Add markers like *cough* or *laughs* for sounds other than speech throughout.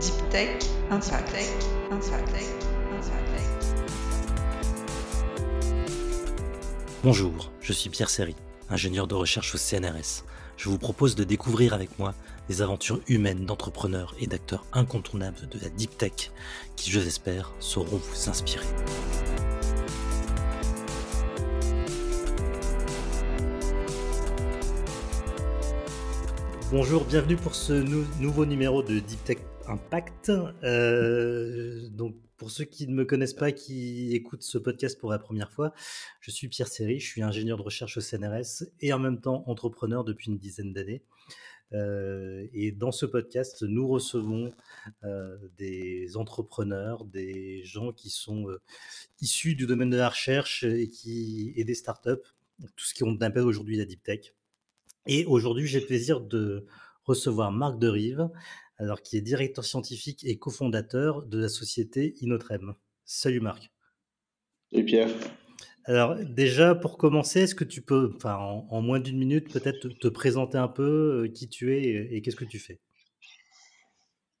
Deep Tech Impact. Bonjour, je suis Pierre Serry, ingénieur de recherche au CNRS. Je vous propose de découvrir avec moi les aventures humaines d'entrepreneurs et d'acteurs incontournables de la Deep Tech qui, je l'espère, sauront vous inspirer. Bonjour, bienvenue pour ce nouveau numéro de Deep Tech Impact. Euh, donc, pour ceux qui ne me connaissent pas, qui écoutent ce podcast pour la première fois, je suis Pierre Serry, je suis ingénieur de recherche au CNRS et en même temps entrepreneur depuis une dizaine d'années. Euh, et dans ce podcast, nous recevons euh, des entrepreneurs, des gens qui sont issus du domaine de la recherche et, qui, et des startups, tout ce qu'on appelle aujourd'hui la deep tech. Et aujourd'hui, j'ai le plaisir de recevoir Marc Derive, alors qui est directeur scientifique et cofondateur de la société Inotrem. Salut Marc. Salut Pierre. Alors déjà, pour commencer, est-ce que tu peux, enfin en, moins d'une minute, peut-être te, présenter un peu euh, qui tu es et, qu'est-ce que tu fais?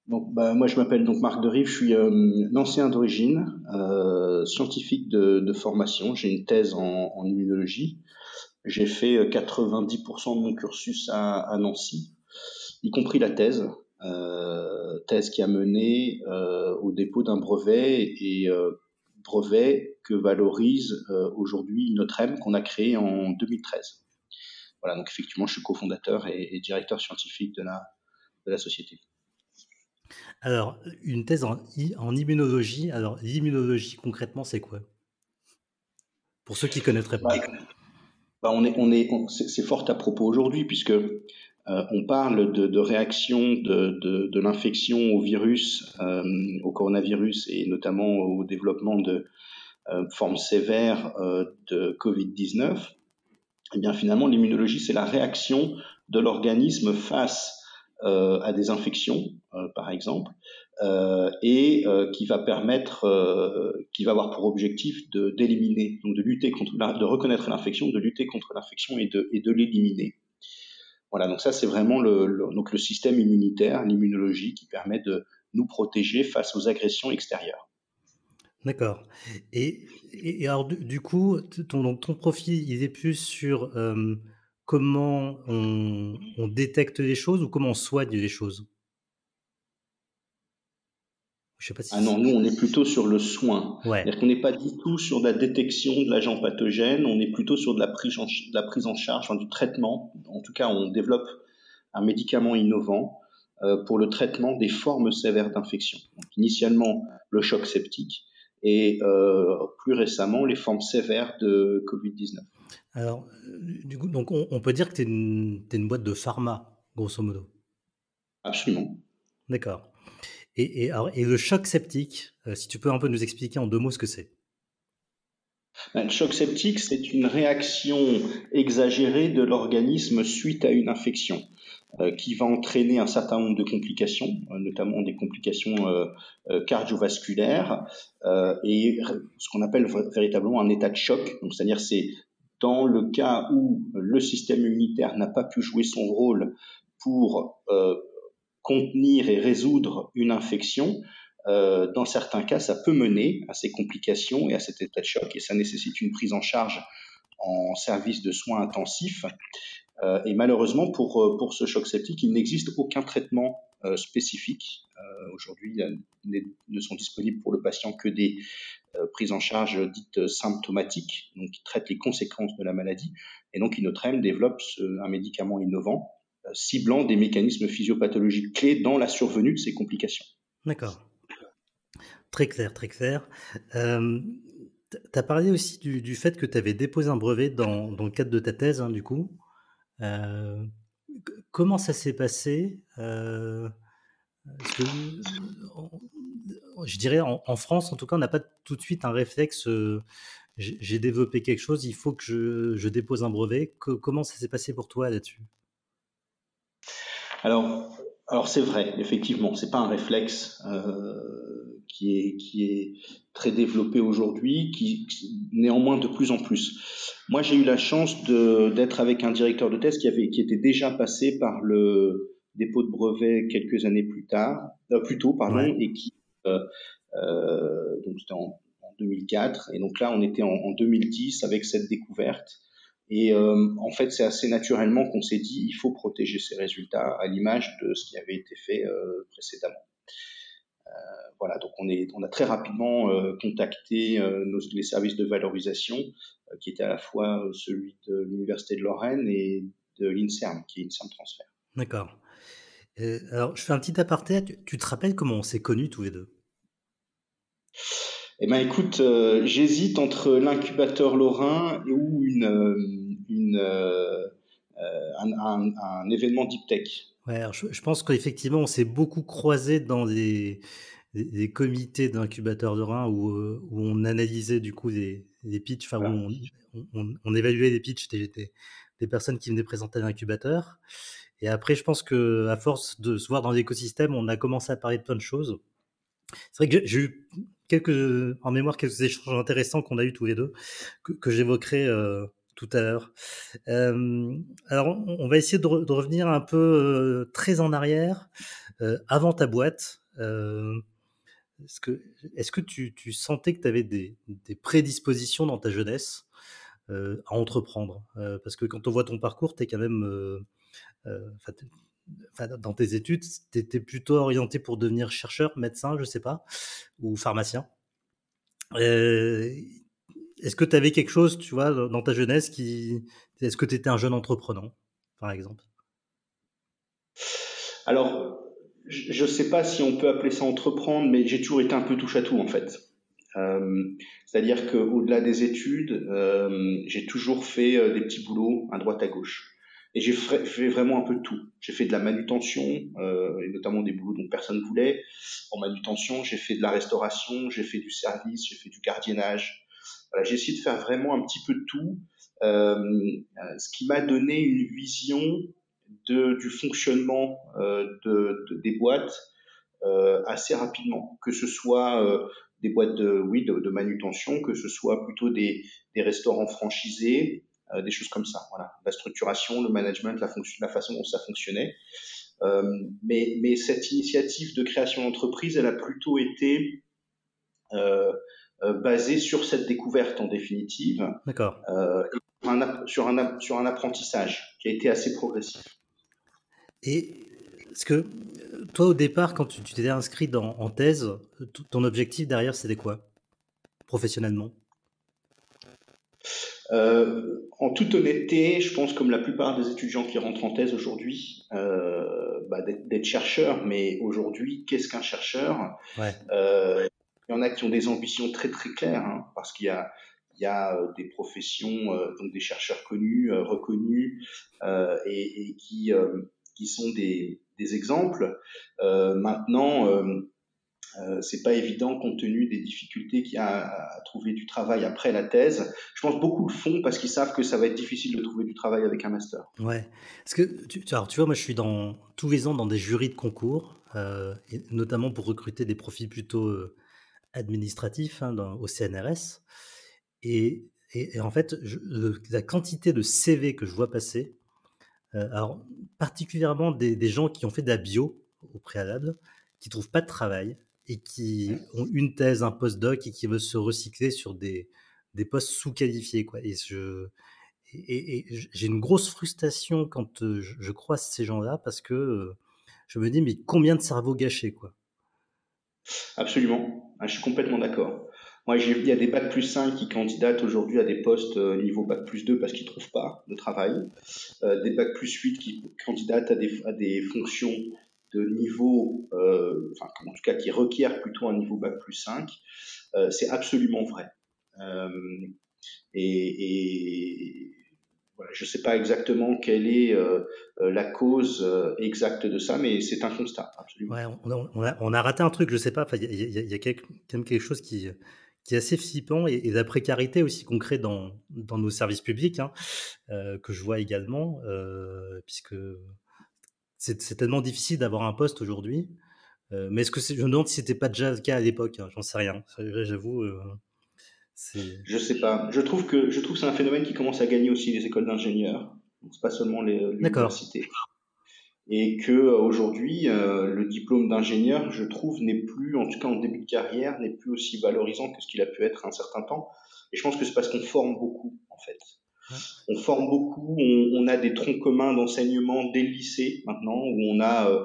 Donc, bah, moi, je m'appelle donc Marc Derive, je suis euh, ancien d'origine, euh, scientifique de, formation. J'ai une thèse en immunologie. J'ai fait 90% euh, de mon cursus à, Nancy, y compris la thèse, thèse qui a mené euh, au dépôt d'un brevet et brevet que valorise aujourd'hui notre M qu'on a créé en 2013. Voilà, donc effectivement, je suis cofondateur et, directeur scientifique de la, de la société. Alors, une thèse en, en immunologie. Alors, l'immunologie, concrètement, c'est quoi? Pour ceux qui ne connaîtraient pas. Bah, on est, on est, c'est fort à propos aujourd'hui puisque euh, on parle de, de réaction de, l'infection au virus, euh, au coronavirus et notamment au développement de euh, formes sévères de Covid-19. Eh bien, finalement, l'immunologie, c'est la réaction de l'organisme face à des infections, par exemple, et qui va permettre, qui va avoir pour objectif de d'éliminer, donc de lutter contre, de reconnaître l'infection, de lutter contre l'infection et de et de l'éliminer. Voilà, donc ça c'est vraiment le, système immunitaire, l'immunologie qui permet de nous protéger face aux agressions extérieures. D'accord. Et, et, alors du, coup, ton, ton profil, il est plus sur comment on, on, détecte les choses ou comment on soigne les choses? Ah non, nous, on est plutôt sur le soin. C'est-à-dire qu'on n'est pas du tout sur la détection de l'agent pathogène, on est plutôt sur de la prise en, de la prise en charge, du traitement. En tout cas, on développe un médicament innovant euh, pour le traitement des formes sévères d'infection. Initialement, le choc septique et euh, plus récemment, les formes sévères de Covid-19. Alors, du coup, donc on, peut dire que tu es, une boîte de pharma, grosso modo? Absolument. D'accord. Et, le choc septique, euh, si tu peux un peu nous expliquer en deux mots ce que c'est? Ben, le choc septique, c'est une réaction exagérée de l'organisme suite à une infection euh, qui va entraîner un certain nombre de complications, euh, notamment des complications cardiovasculaires et ce qu'on appelle véritablement un état de choc. C'est-à-dire c'est dans le cas où le système immunitaire n'a pas pu jouer son rôle pour contenir et résoudre une infection, euh, dans certains cas, ça peut mener à ces complications et à cet état de choc, et ça nécessite une prise en charge en service de soins intensifs. Euh, et malheureusement, pour, euh, pour ce choc septique, il n'existe aucun traitement spécifique. Aujourd'hui, ne sont disponibles pour le patient que des prises en charge dites symptomatiques, donc qui traitent les conséquences de la maladie. Et donc, Inotrem développe un médicament innovant euh, ciblant des mécanismes physiopathologiques clés dans la survenue de ces complications. D'accord. Très clair, très clair. Euh, tu as parlé aussi du, fait que tu avais déposé un brevet dans, le cadre de ta thèse, hein, du coup. Euh, comment ça s'est passé Je dirais, en, France, en tout cas, on n'a pas tout de suite un réflexe. j'ai développé quelque chose, il faut que je dépose un brevet. comment ça s'est passé pour toi là-dessus? Alors, alors c'est vrai, effectivement, c'est pas un réflexe euh, qui est qui est très développé aujourd'hui, qui néanmoins de plus en plus. Moi, j'ai eu la chance d'être avec un directeur de thèse qui avait qui était déjà passé par le dépôt de brevet quelques années plus tard, plus tôt, pardon, et qui donc c'était en, 2004, et donc là on était en, en 2010 avec cette découverte. Et en fait, c'est assez naturellement qu'on s'est dit il faut protéger ces résultats à l'image de ce qui avait été fait précédemment. Euh, voilà, donc on, a très rapidement euh, contacté euh, les services de valorisation, qui étaient à la fois celui de l'Université de Lorraine et de l'INSERM, qui est INSERM Transfert. D'accord. alors, je fais un petit aparté. Tu, te rappelles comment on s'est connus tous les deux? Eh ben, écoute, j'hésite entre l'incubateur lorrain ou une, une un, un, un, événement deep tech. Ouais, je, pense qu'effectivement, on s'est beaucoup croisé dans des, des, comités d'incubateurs de rein où, euh, où, on analysait du coup des, des pitchs, enfin où on, on, évaluait des pitchs des, des, personnes qui venaient présenter l'incubateur. Et après, je pense que à force de se voir dans l'écosystème, on a commencé à parler de plein de choses. C'est vrai que j'ai eu quelques, en mémoire quelques échanges intéressants qu'on a eu tous les deux, que, que j'évoquerai euh, tout à l'heure. Euh, alors, on va essayer de, revenir un peu euh, très en arrière, euh, avant ta boîte. est-ce que, est-ce que tu, tu, sentais que tu avais des, des, prédispositions dans ta jeunesse à entreprendre? Parce que quand on voit ton parcours, tu es quand même... dans tes études, tu étais plutôt orienté pour devenir chercheur, médecin, je sais pas, ou pharmacien. Est-ce que tu avais quelque chose, tu vois, dans ta jeunesse qui. Est-ce que tu étais un jeune entrepreneur, par exemple? Alors, je ne sais pas si on peut appeler ça entreprendre, mais j'ai toujours été un peu touche à tout, en fait. Euh, c'est-à-dire qu'au-delà des études, euh, j'ai toujours fait euh, des petits boulots à droite à gauche. Et j'ai fait vraiment un peu de tout. J'ai fait de la manutention, et notamment des boulots dont personne ne voulait. En manutention, j'ai fait de la restauration, j'ai fait du service, j'ai fait du gardiennage, j'ai essayé de faire vraiment un petit peu de tout, euh, euh, ce qui m'a donné une vision de, du fonctionnement euh, de, des boîtes assez rapidement, que ce soit des boîtes de, oui, de, manutention, que ce soit plutôt des, des restaurants franchisés, des choses comme ça. Voilà, la structuration, le management, la, fonction, la façon dont ça fonctionnait. mais, mais cette initiative de création d'entreprise, elle a plutôt été euh, euh, basé sur cette découverte en définitive. D'accord. Euh, sur, un, sur un apprentissage qui a été assez progressif. Et est-ce que toi, au départ, quand tu t'étais inscrit dans, en thèse, ton objectif derrière, c'était quoi Professionnellement? Euh, En toute honnêteté, je pense, comme la plupart des étudiants qui rentrent en thèse aujourd'hui, euh, bah, d'être chercheur. Mais aujourd'hui, qu'est-ce qu'un chercheur? Ouais. euh, il y en a qui ont des ambitions très très claires, hein, parce qu'il y a, il y a euh, des professions, euh, donc des chercheurs connus, euh, reconnus, et, et, qui, qui sont des, des exemples. maintenant, euh, c'est pas évident compte tenu des difficultés qu'il y a à, trouver du travail après la thèse. Je pense beaucoup le font parce qu'ils savent que ça va être difficile de trouver du travail avec un master. Ouais. Parce que tu, alors, tu vois, moi, je suis tous les ans dans des jurys de concours, euh, notamment pour recruter des profils plutôt administratif hein, au CNRS. Et, en fait, la quantité de CV que je vois passer, euh, alors particulièrement des, gens qui ont fait de la bio au préalable, qui trouvent pas de travail et qui ont une thèse, un post-doc et qui veulent se recycler sur des, des postes sous-qualifiés. Quoi. Et je, et, j'ai une grosse frustration quand je, je croise ces gens-là parce que je me dis, mais combien de cerveaux gâchés, quoi? Absolument. Ah, je suis complètement d'accord. Moi, il y a des bac plus 5 qui candidatent aujourd'hui à des postes niveau bac plus 2 parce qu'ils trouvent pas de travail. Euh, des bac plus 8 qui candidatent à des, à des fonctions de niveau, euh, enfin, en tout cas qui requièrent plutôt un niveau bac plus 5. Euh, c'est absolument vrai. Euh, et, et je ne sais pas exactement quelle est la cause exacte de ça, mais c'est un constat, absolument. On, a, raté un truc, je ne sais pas. Il y, a, quand même quelque chose qui, qui est assez flippant et, la précarité aussi qu'on crée dans, dans nos services publics, hein, que je vois également, puisque c'est tellement difficile d'avoir un poste aujourd'hui. mais est-ce que je me demande si c'était pas déjà le cas à l'époque hein, J'en sais rien. J'avoue. Je sais pas. Je trouve que je trouve c'est un phénomène qui commence à gagner aussi les écoles d'ingénieurs. C'est pas seulement les universités. et que aujourd'hui le diplôme d'ingénieur, je trouve, n'est plus, en tout cas en début de carrière, n'est plus aussi valorisant que ce qu'il a pu être un certain temps. Et je pense que c'est parce qu'on forme beaucoup, en fait. On forme beaucoup, on, a des troncs communs d'enseignement dès le lycée maintenant, où on a, euh,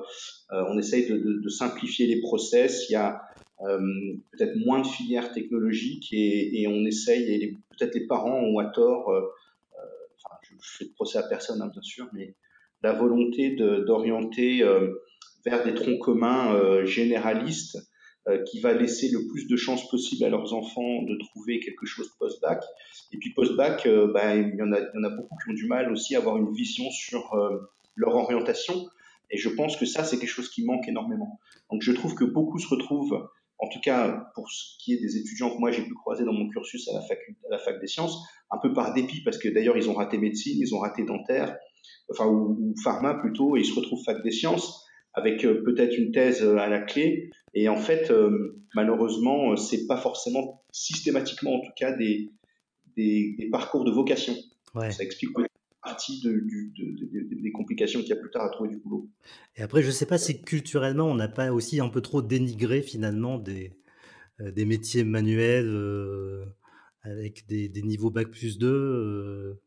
euh, on essaye de, simplifier les process. Il y a euh, peut-être moins de filières technologiques et, on essaye, et peut-être les parents ont à tort, enfin, je, fais de procès à personne, hein, bien sûr, mais la volonté d'orienter vers des troncs communs généralistes euh, qui va laisser le plus de chances possible à leurs enfants de trouver quelque chose post-bac. Et puis post-bac, euh, bah, il, il y en a beaucoup qui ont du mal aussi à avoir une vision sur euh, leur orientation. Et je pense que ça, c'est quelque chose qui manque énormément. Donc je trouve que beaucoup se retrouvent, en tout cas pour ce qui est des étudiants que moi j'ai pu croiser dans mon cursus à la, fac, à la fac des sciences, un peu par dépit, parce que d'ailleurs ils ont raté médecine, ils ont raté dentaire, enfin ou, ou pharma plutôt, et ils se retrouvent fac des sciences avec peut-être une thèse à la clé, et en fait, euh, malheureusement, euh, c'est pas forcément systématiquement, en tout cas, des, des, parcours de vocation. Ça explique partie de, des complications qu'il y a plus tard à trouver du boulot. Et après, je sais pas si culturellement, on n'a pas aussi un peu trop dénigré finalement des, euh, des métiers manuels avec des, des, niveaux bac plus 2,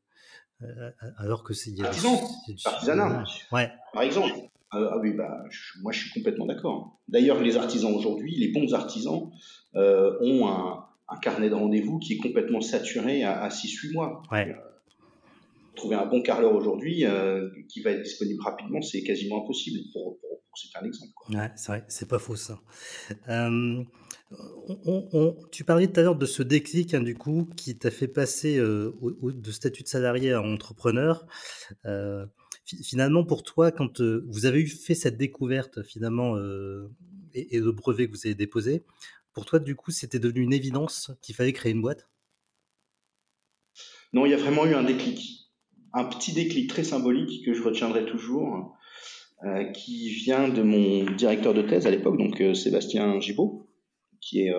alors que c'est. Artisan, artisanat. Ouais. Par exemple. Ah, ah oui, bah, moi je suis complètement d'accord. D'ailleurs, les artisans aujourd'hui, les bons artisans, euh, ont un, carnet de rendez-vous qui est complètement saturé à, 6-8 mois. Euh, trouver un bon carreleur aujourd'hui euh, qui va être disponible rapidement, c'est quasiment impossible. Pour, c'est un exemple. Ouais, c'est vrai, c'est pas faux ça. tu parlais tout à l'heure de ce déclic, hein, du coup, qui t'a fait passer de statut de salarié à entrepreneur finalement, pour toi, quand euh, vous avez eu fait cette découverte, finalement, euh, et, le brevet que vous avez déposé, pour toi, du coup, c'était devenu une évidence qu'il fallait créer une boîte? Non, il y a vraiment eu un déclic. Un petit déclic très symbolique que je retiendrai toujours, euh, qui vient de mon directeur de thèse à l'époque, donc Sébastien Gibault, qui est,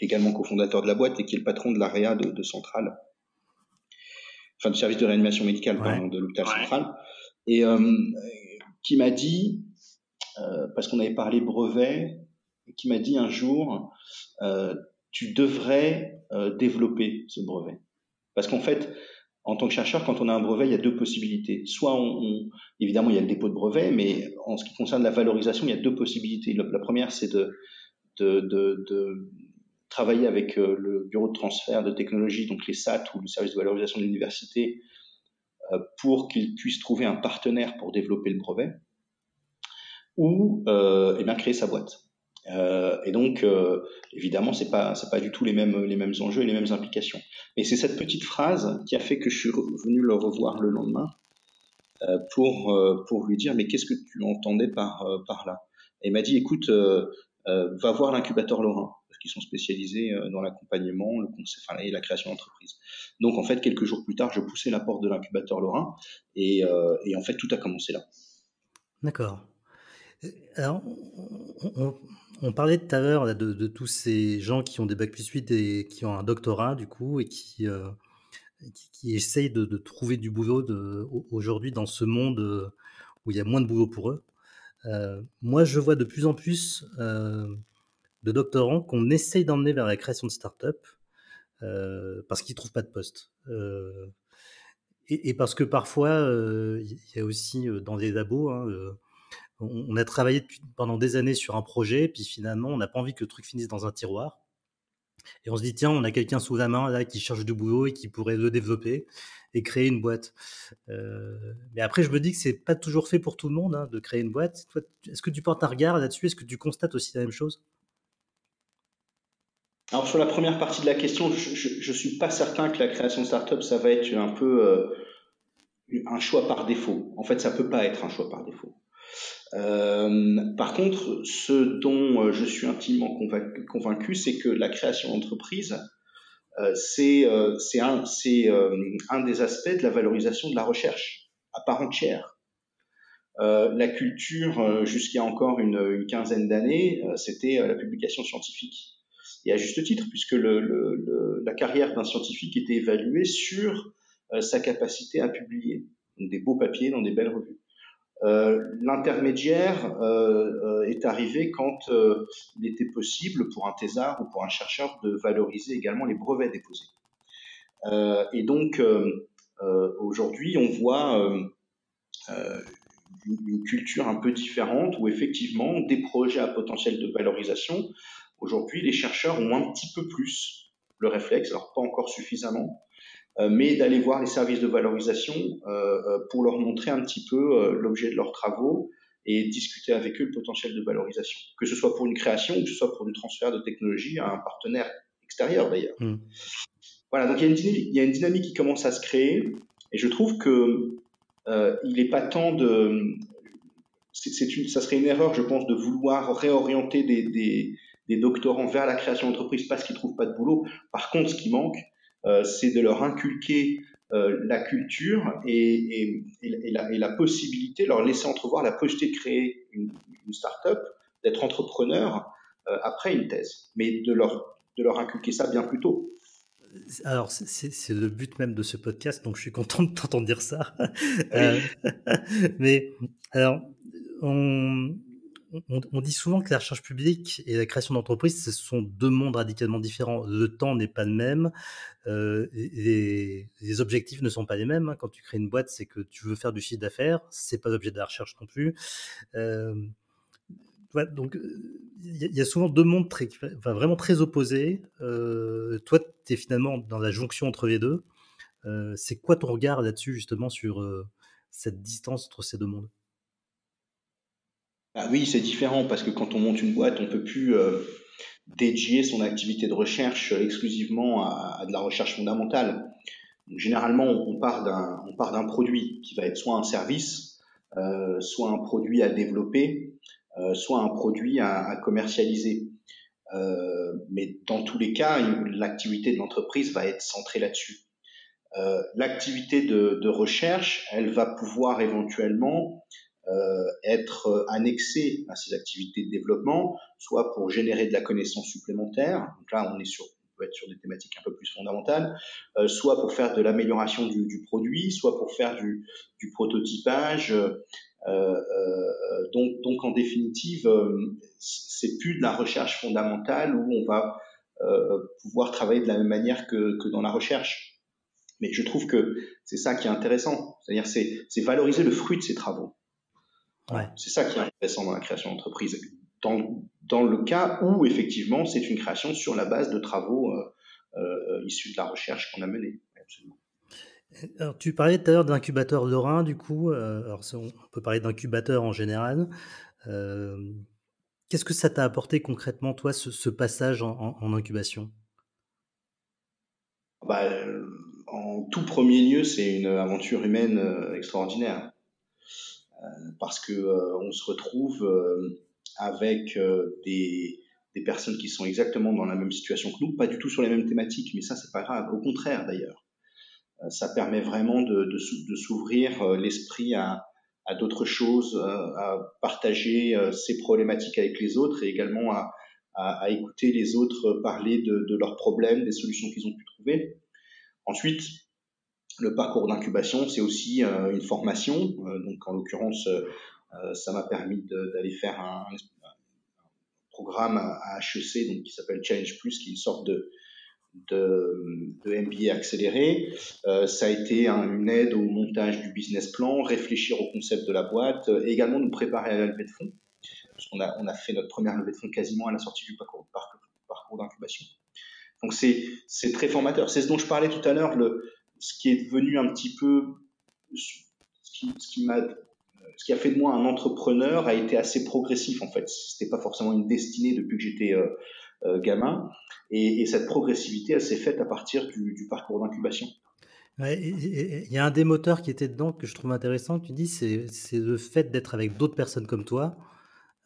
également cofondateur de la boîte et qui est le patron de l'AREA de, de Centrale enfin du service de réanimation médicale de l'hôpital central, et euh, qui m'a dit, euh, parce qu'on avait parlé brevet, qui m'a dit un jour, euh, tu devrais développer ce brevet. Parce qu'en fait, en tant que chercheur, quand on a un brevet, il y a deux possibilités. Soit, on, évidemment, il y a le dépôt de brevet, mais en ce qui concerne la valorisation, il y a deux possibilités. La, première, c'est de, de, de, de, travailler avec euh, le bureau de transfert de technologie, donc les SAT ou le service de valorisation de l'université, euh, pour qu'ils puissent trouver un partenaire pour développer le brevet, ou euh, eh bien créer sa boîte. et donc, évidemment, c'est pas c'est pas du tout les mêmes les mêmes enjeux et les mêmes implications. Mais c'est cette petite phrase qui a fait que je suis venu le revoir le lendemain pour pour lui dire mais qu'est-ce que tu entendais par par là? Et il m'a dit écoute, va voir l'incubateur Lorrain qui sont spécialisés euh, dans l'accompagnement, le conseil, et la création d'entreprise. Donc en fait, quelques jours plus tard, je poussais la porte de l'incubateur Lorrain et, euh, en fait, tout a commencé là. D'accord. Alors, on, parlait tout à l'heure de, tous ces gens qui ont des bacs plus 8 et qui ont un doctorat, du coup, et qui, euh, qui, essayent de, de, trouver du boulot aujourd'hui dans ce monde où il y a moins de boulot pour eux. moi, je vois de plus en plus de doctorants qu'on essaye d'emmener vers la création de start-up euh, parce qu'ils ne trouvent pas de poste. Euh, et, parce que parfois, euh, il y a aussi dans des labos, hein, on, a travaillé pendant des années sur un projet, puis finalement, on n'a pas envie que le truc finisse dans un tiroir. Et on se dit, tiens, on a quelqu'un sous la main là qui cherche du boulot et qui pourrait le développer et créer une boîte. mais après, je me dis que c'est pas toujours fait pour tout le monde hein, de créer une boîte. Est-ce que tu portes un regard là-dessus? Est-ce que tu constates aussi la même chose? Alors sur la première partie de la question, je ne suis pas certain que la création de start-up, ça va être un peu euh, un choix par défaut. En fait, ça peut pas être un choix par défaut. Euh, par contre, ce dont euh, je suis intimement convaincu, c'est que la création d'entreprise, c'est un, un des aspects de la valorisation de la recherche à part entière. la culture, jusqu'à encore une, une quinzaine d'années, c'était la publication scientifique et à juste titre, puisque le, le, la carrière d'un scientifique était évaluée sur euh, sa capacité à publier, des beaux papiers dans des belles revues. L'intermédiaire est arrivé quand il était possible pour un thésard ou pour un chercheur de valoriser également les brevets déposés. et donc aujourd'hui, on voit une culture un peu différente où effectivement des projets à potentiel de valorisation, aujourd'hui les chercheurs ont un petit peu plus le réflexe, alors pas encore suffisamment, euh, mais d'aller voir les services de valorisation euh, euh, pour leur montrer un petit peu l'objet de leurs travaux et discuter avec eux le potentiel de valorisation, que ce soit pour une création ou que ce soit pour du transfert de technologie à un partenaire extérieur d'ailleurs. Hmm. Voilà, donc il y, a une dynamique, il y a une dynamique qui commence à se créer et je trouve que euh, il n'est pas temps de. Une, ça serait une erreur, je pense, de vouloir réorienter des, des, des doctorants vers la création d'entreprise parce qu'ils trouvent pas de boulot. Par contre, ce qui manque, euh, c'est de leur inculquer euh, la culture et, et, et, la, et, la, possibilité, leur laisser entrevoir la possibilité de créer une, une start-up, d'être entrepreneur euh, après une thèse, mais de leur, de leur inculquer ça bien plus tôt alors, c'est le but même de ce podcast, donc je suis content de t'entendre dire ça. *laughs* Mais alors, on, on, dit souvent que la recherche publique et la création d'entreprise, ce sont deux mondes radicalement différents. Le temps n'est pas le même, euh, les, objectifs ne sont pas les mêmes. Hein. Quand tu crées une boîte, c'est que tu veux faire du chiffre d'affaires, c'est pas l'objet de la recherche non plus. Euh, donc il y, a souvent deux mondes très, vraiment très opposés. Euh, toi, tu es finalement dans la jonction entre les deux. C'est quoi ton regard là-dessus, justement, sur cette distance entre ces deux mondes? Ah Oui, c'est différent parce que quand on monte une boîte, on peut plus dédier son activité de recherche exclusivement à, de la recherche fondamentale. généralement, on part d'un produit qui va être soit un service, soit un produit à développer, euh, soit un produit à, à commercialiser. Euh, mais dans tous les cas, l'activité de l'entreprise va être centrée là-dessus. Euh, l'activité de, de, recherche, elle va pouvoir éventuellement euh, être annexée à ces activités de développement, soit pour générer de la connaissance supplémentaire. Donc là, on est sur peut être sur des thématiques un peu plus fondamentales, euh, soit pour faire de l'amélioration du, du, produit, soit pour faire du, du prototypage, euh, euh, donc, donc, en définitive, euh, c'est plus de la recherche fondamentale où on va pouvoir travailler de la même manière que, que dans la recherche. Mais je trouve que c'est ça qui est intéressant. C'est-à-dire, c'est valoriser le fruit de ces travaux. Ouais. C'est ça qui est intéressant dans la création d'entreprise. Dans, dans le cas où, effectivement, c'est une création sur la base de travaux euh, issus de la recherche qu'on a menée. Absolument. Alors, tu parlais tout à l'heure d'incubateur Lorrain, du coup. Euh, alors, on peut parler d'incubateur en général. Euh, qu'est-ce que ça t'a apporté concrètement, toi, ce, passage en, incubation? Bah, En tout premier lieu, c'est une aventure humaine euh, extraordinaire. Parce que on se retrouve avec des, des personnes qui sont exactement dans la même situation que nous, pas du tout sur les mêmes thématiques, mais ça, c'est pas grave. Au contraire, d'ailleurs euh, ça permet vraiment de, de, de s'ouvrir euh, l'esprit à, à d'autres choses, euh, à partager ces problématiques avec les autres et également à, à, à écouter les autres parler de, de, leurs problèmes, des solutions qu'ils ont pu trouver. Ensuite, le parcours d'incubation, c'est aussi une formation. donc, en l'occurrence, ça m'a permis d'aller faire un, programme à HEC donc, qui s'appelle Change Plus, qui est une sorte de, MBA accéléré. Euh, ça a été une aide au montage du business plan, réfléchir au concept de la boîte, euh, et également nous préparer à la levée de fonds. Parce qu'on a, on a fait notre première levée de fonds quasiment à la sortie du parcours, d'incubation. Donc c'est, très formateur. C'est ce dont je parlais tout à l'heure, ce qui est devenu un petit peu, ce qui, a fait de moi un entrepreneur a été assez progressif en fait. C'était pas forcément une destinée depuis que j'étais euh, euh, gamin. Et, cette progressivité, elle s'est faite à partir du, parcours d'incubation. Il y a un des moteurs qui était dedans que je trouve intéressant, tu dis, c'est le fait d'être avec d'autres personnes comme toi,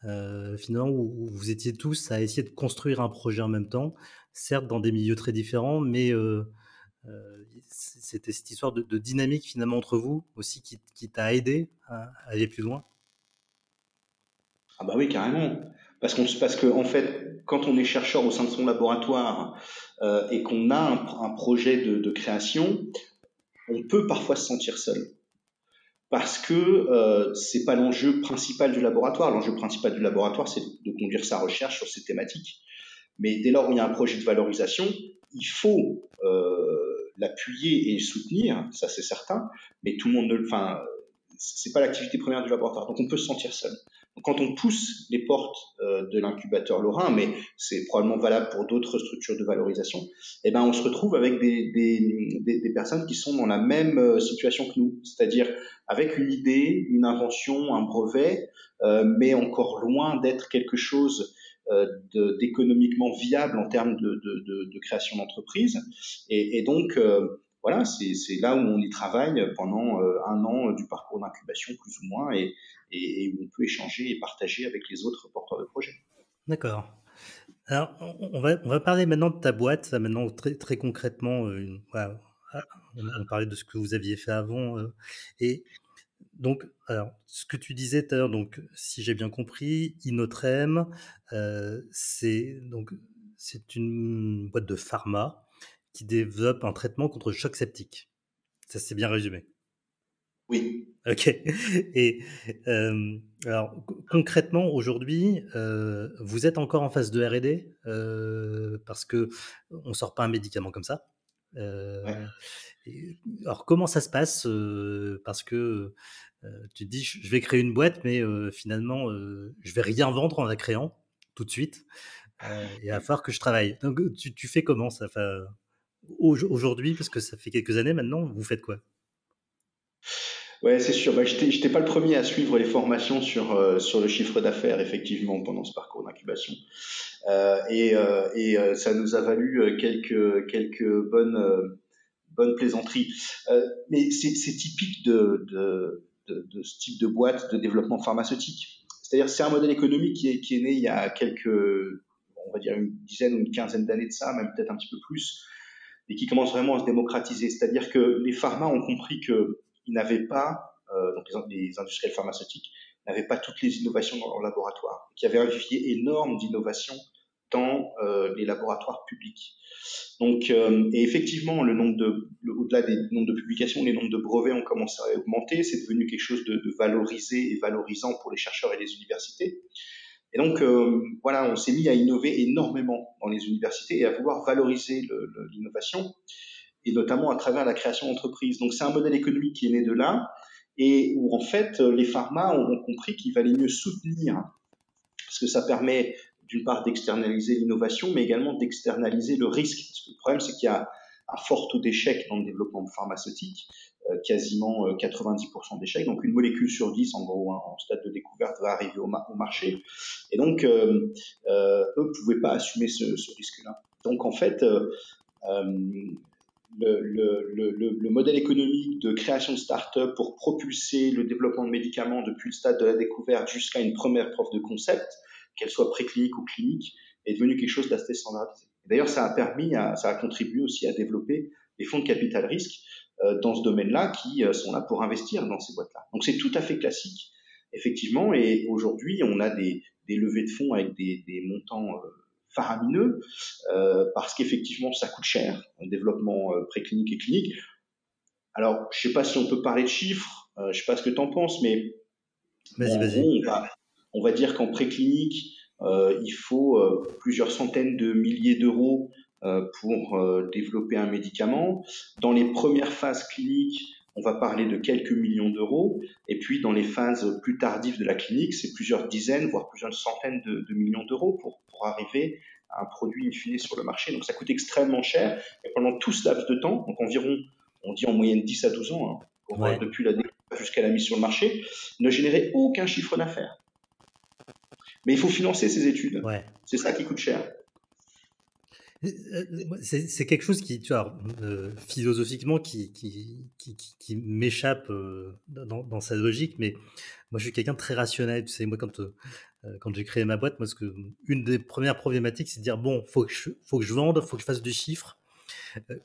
euh, finalement, où, vous étiez tous à essayer de construire un projet en même temps, certes dans des milieux très différents, mais c'était cette histoire de, dynamique finalement entre vous aussi qui, t'a aidé à, aller plus loin? Ah bah oui, carrément. Parce, qu'on, parce que fait, quand on est chercheur au sein de son laboratoire euh, et qu'on a un, projet de, création, on peut parfois se sentir seul. parce que euh, c'est pas l'enjeu principal du laboratoire. L'enjeu principal du laboratoire, c'est de conduire sa recherche sur ces thématiques. Mais dès lors où il y a un projet de valorisation, il faut euh, l'appuyer et soutenir, ça c'est certain. Mais tout le monde ne, enfin, c'est pas l'activité première du laboratoire. Donc on peut se sentir seul quand on pousse les portes euh, de l'incubateur Lorrain, mais c'est probablement valable pour d'autres structures de valorisation, eh ben on se retrouve avec des, des, des, personnes qui sont dans la même euh, situation que nous, c'est-à-dire avec une idée, une invention, un brevet, euh, mais encore loin d'être quelque chose d'économiquement viable en termes de, création d'entreprise. Et, donc, voilà, c'est là où on y travaille pendant un an du parcours d'incubation plus ou moins, et, où on peut échanger et partager avec les autres porteurs de projets. D'accord. Alors, on va, on va parler maintenant de ta boîte, maintenant très, très concrètement. Euh, voilà, on, parlait de ce que vous aviez fait avant. Euh, et donc, alors, ce que tu disais tout à l'heure, donc, si j'ai bien compris, Inotrem, euh, c'est donc c'est une boîte de pharma qui développe un traitement contre le choc septique. Ça, c'est bien résumé. Oui. Ok. *laughs* Et euh, alors concrètement aujourd'hui, euh, vous êtes encore en phase de R&D parce que on sort pas un médicament comme ça. alors comment ça se passe Parce que tu te dis, je vais créer une boîte, mais finalement, je vais rien vendre en la créant tout de suite. il va falloir que je travaille. Donc tu, fais comment ça? Aujourd'hui, parce que ça fait quelques années maintenant, vous faites quoi? Ouais, c'est sûr. Bah, je n'étais pas le premier à suivre les formations sur, euh, sur le chiffre d'affaires, effectivement, pendant ce parcours d'incubation. Euh, et euh, et euh, ça nous a valu quelques, quelques bonnes, bonnes plaisanteries. mais c'est typique de, de, ce type de boîte de développement pharmaceutique. C'est-à-dire c'est un modèle économique qui est, né il y a quelques, on va dire une dizaine ou une quinzaine d'années de ça, même peut-être un petit peu plus, et qui commence vraiment à se démocratiser. C'est-à-dire que les pharma ont compris que ils n'avaient pas, euh, donc les, industriels pharmaceutiques, n'avaient pas toutes les innovations dans leur laboratoire, qu'il y avait un vivier énorme d'innovation dans euh, les laboratoires publics. Donc, euh, et effectivement, le nombre de, au-delà des nombres de publications, les nombres de brevets ont commencé à augmenter. C'est devenu quelque chose de, valorisé et valorisant pour les chercheurs et les universités. Et donc, euh, voilà, on s'est mis à innover énormément dans les universités et à vouloir valoriser l'innovation et notamment à travers la création d'entreprises. Donc c'est un modèle économique qui est né de là et où en fait les pharma ont compris qu'il valait mieux soutenir parce que ça permet d'une part d'externaliser l'innovation, mais également d'externaliser le risque. Parce que le problème, c'est qu'il y a un fort taux d'échec dans le développement pharmaceutique, euh, quasiment 90% euh, d'échecs. Donc une molécule sur 10, en gros, hein, en stade de découverte, va arriver au, marché. Et donc, euh, eux ne pouvaient pas assumer ce, risque-là. Donc en fait, le, le, modèle économique de création de start-up pour propulser le développement de médicaments depuis le stade de la découverte jusqu'à une première preuve de concept, qu'elle soit préclinique ou clinique, est devenu quelque chose d'assez standardisé. D'ailleurs, ça a permis, à, ça a contribué aussi à développer des fonds de capital risque euh, dans ce domaine-là qui euh, sont là pour investir dans ces boîtes-là. Donc c'est tout à fait classique, effectivement, et aujourd'hui, on a des, des levées de fonds avec des, des montants euh, faramineux, euh, parce qu'effectivement, ça coûte cher, un développement euh, préclinique et clinique. Alors, je sais pas si on peut parler de chiffres, euh, je sais pas ce que tu en penses, mais vas-y, vas-y. On, va, on va dire qu'en préclinique, euh, il faut euh, plusieurs centaines de milliers d'euros euh, pour développer un médicament. Dans les premières phases cliniques, on va parler de quelques millions d'euros. Et puis, dans les phases plus tardives de la clinique, c'est plusieurs dizaines, voire plusieurs centaines de, de millions d'euros pour, pour arriver à un produit in fine sur le marché. Donc, ça coûte extrêmement cher. Et pendant tout ce laps de temps, donc environ, on dit en moyenne 10 à 12 ans, hein, ouais. depuis la découverte jusqu'à la mise sur le marché, ne générait aucun chiffre d'affaires. Mais il faut financer ces études. Ouais. C'est ça qui coûte cher. C'est quelque chose qui, tu vois, euh, philosophiquement, qui, qui, qui, qui m'échappe euh, dans, dans, sa logique, mais moi je suis quelqu'un de très rationnel. Tu sais, moi quand, euh, quand j'ai créé ma boîte, moi, ce que, une des premières problématiques, c'est de dire bon, faut que je, faut que je vende, faut que je fasse du chiffre.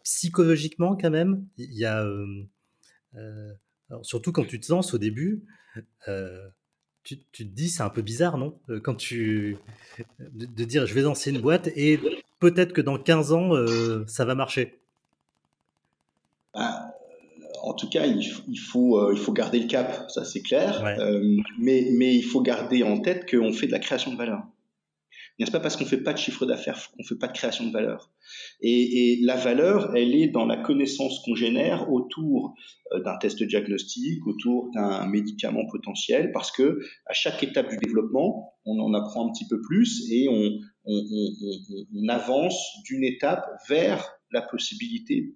psychologiquement, quand même, il y a. Alors, surtout quand tu te lances au début, tu, tu, te dis c'est un peu bizarre, non? Quand tu. De, de, dire je vais lancer une boîte et peut-être que dans 15 ans, euh, ça va marcher. Bah, en tout cas, il, faut, il faut garder le cap, ça c'est clair. mais, mais il faut garder en tête qu'on fait de la création de valeur. Ce n'est pas parce qu'on fait pas de chiffre d'affaires qu'on fait pas de création de valeur. Et, la valeur, elle est dans la connaissance qu'on génère autour euh, d'un test diagnostic, autour d'un médicament potentiel, parce que à chaque étape du développement, on en apprend un petit peu plus et on avance d'une étape vers la possibilité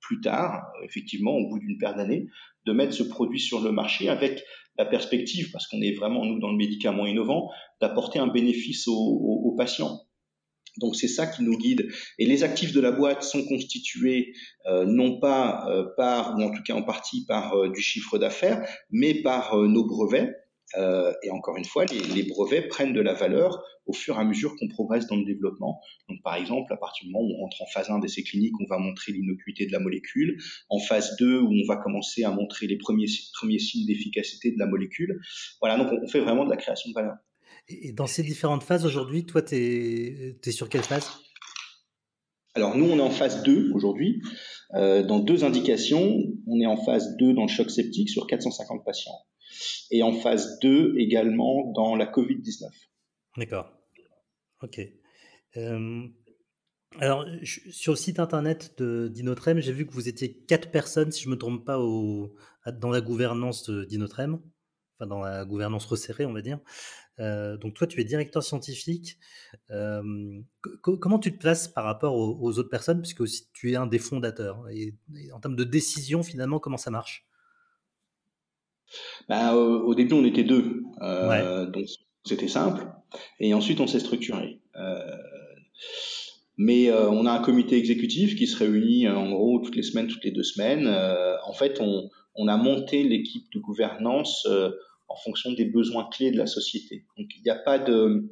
plus tard, effectivement, au bout d'une paire d'années, de mettre ce produit sur le marché avec la perspective, parce qu'on est vraiment, nous, dans le médicament innovant, d'apporter un bénéfice aux, patients. Donc c'est ça qui nous guide. Et les actifs de la boîte sont constitués euh, non pas euh, par, ou en tout cas en partie par euh, du chiffre d'affaires, mais par nos brevets. Et encore une fois, les, les, brevets prennent de la valeur au fur et à mesure qu'on progresse dans le développement. Donc, par exemple, à partir du moment où on rentre en phase 1 d'essai clinique, on va montrer l'innocuité de la molécule. En phase 2, où on va commencer à montrer les premiers, premiers signes d'efficacité de la molécule. Voilà, donc on fait vraiment de la création de valeur. Et dans ces différentes phases aujourd'hui, toi, tu es, es, sur quelle phase? Alors, nous, on est en phase 2 aujourd'hui. Euh, dans deux indications, on est en phase 2 dans le choc septique sur 450 patients et en phase 2 également dans la Covid-19. D'accord. Ok. alors, sur le site internet d'Inotrem, j'ai vu que vous étiez quatre personnes, si je ne me trompe pas, dans la gouvernance d'Inotrem, enfin dans la gouvernance resserrée, on va dire. donc, toi, tu es directeur scientifique. comment tu te places par rapport aux, autres personnes, puisque tu es un des fondateurs? Et, en termes de décision, finalement, comment ça marche? Bah, au début, on était deux. Euh, donc, c'était simple. Et ensuite, on s'est structuré. Euh, mais euh, on a un comité exécutif qui se réunit en gros toutes les semaines, toutes les deux semaines. en fait, on, on a monté l'équipe de gouvernance en fonction des besoins clés de la société. Donc, il n'y a pas de,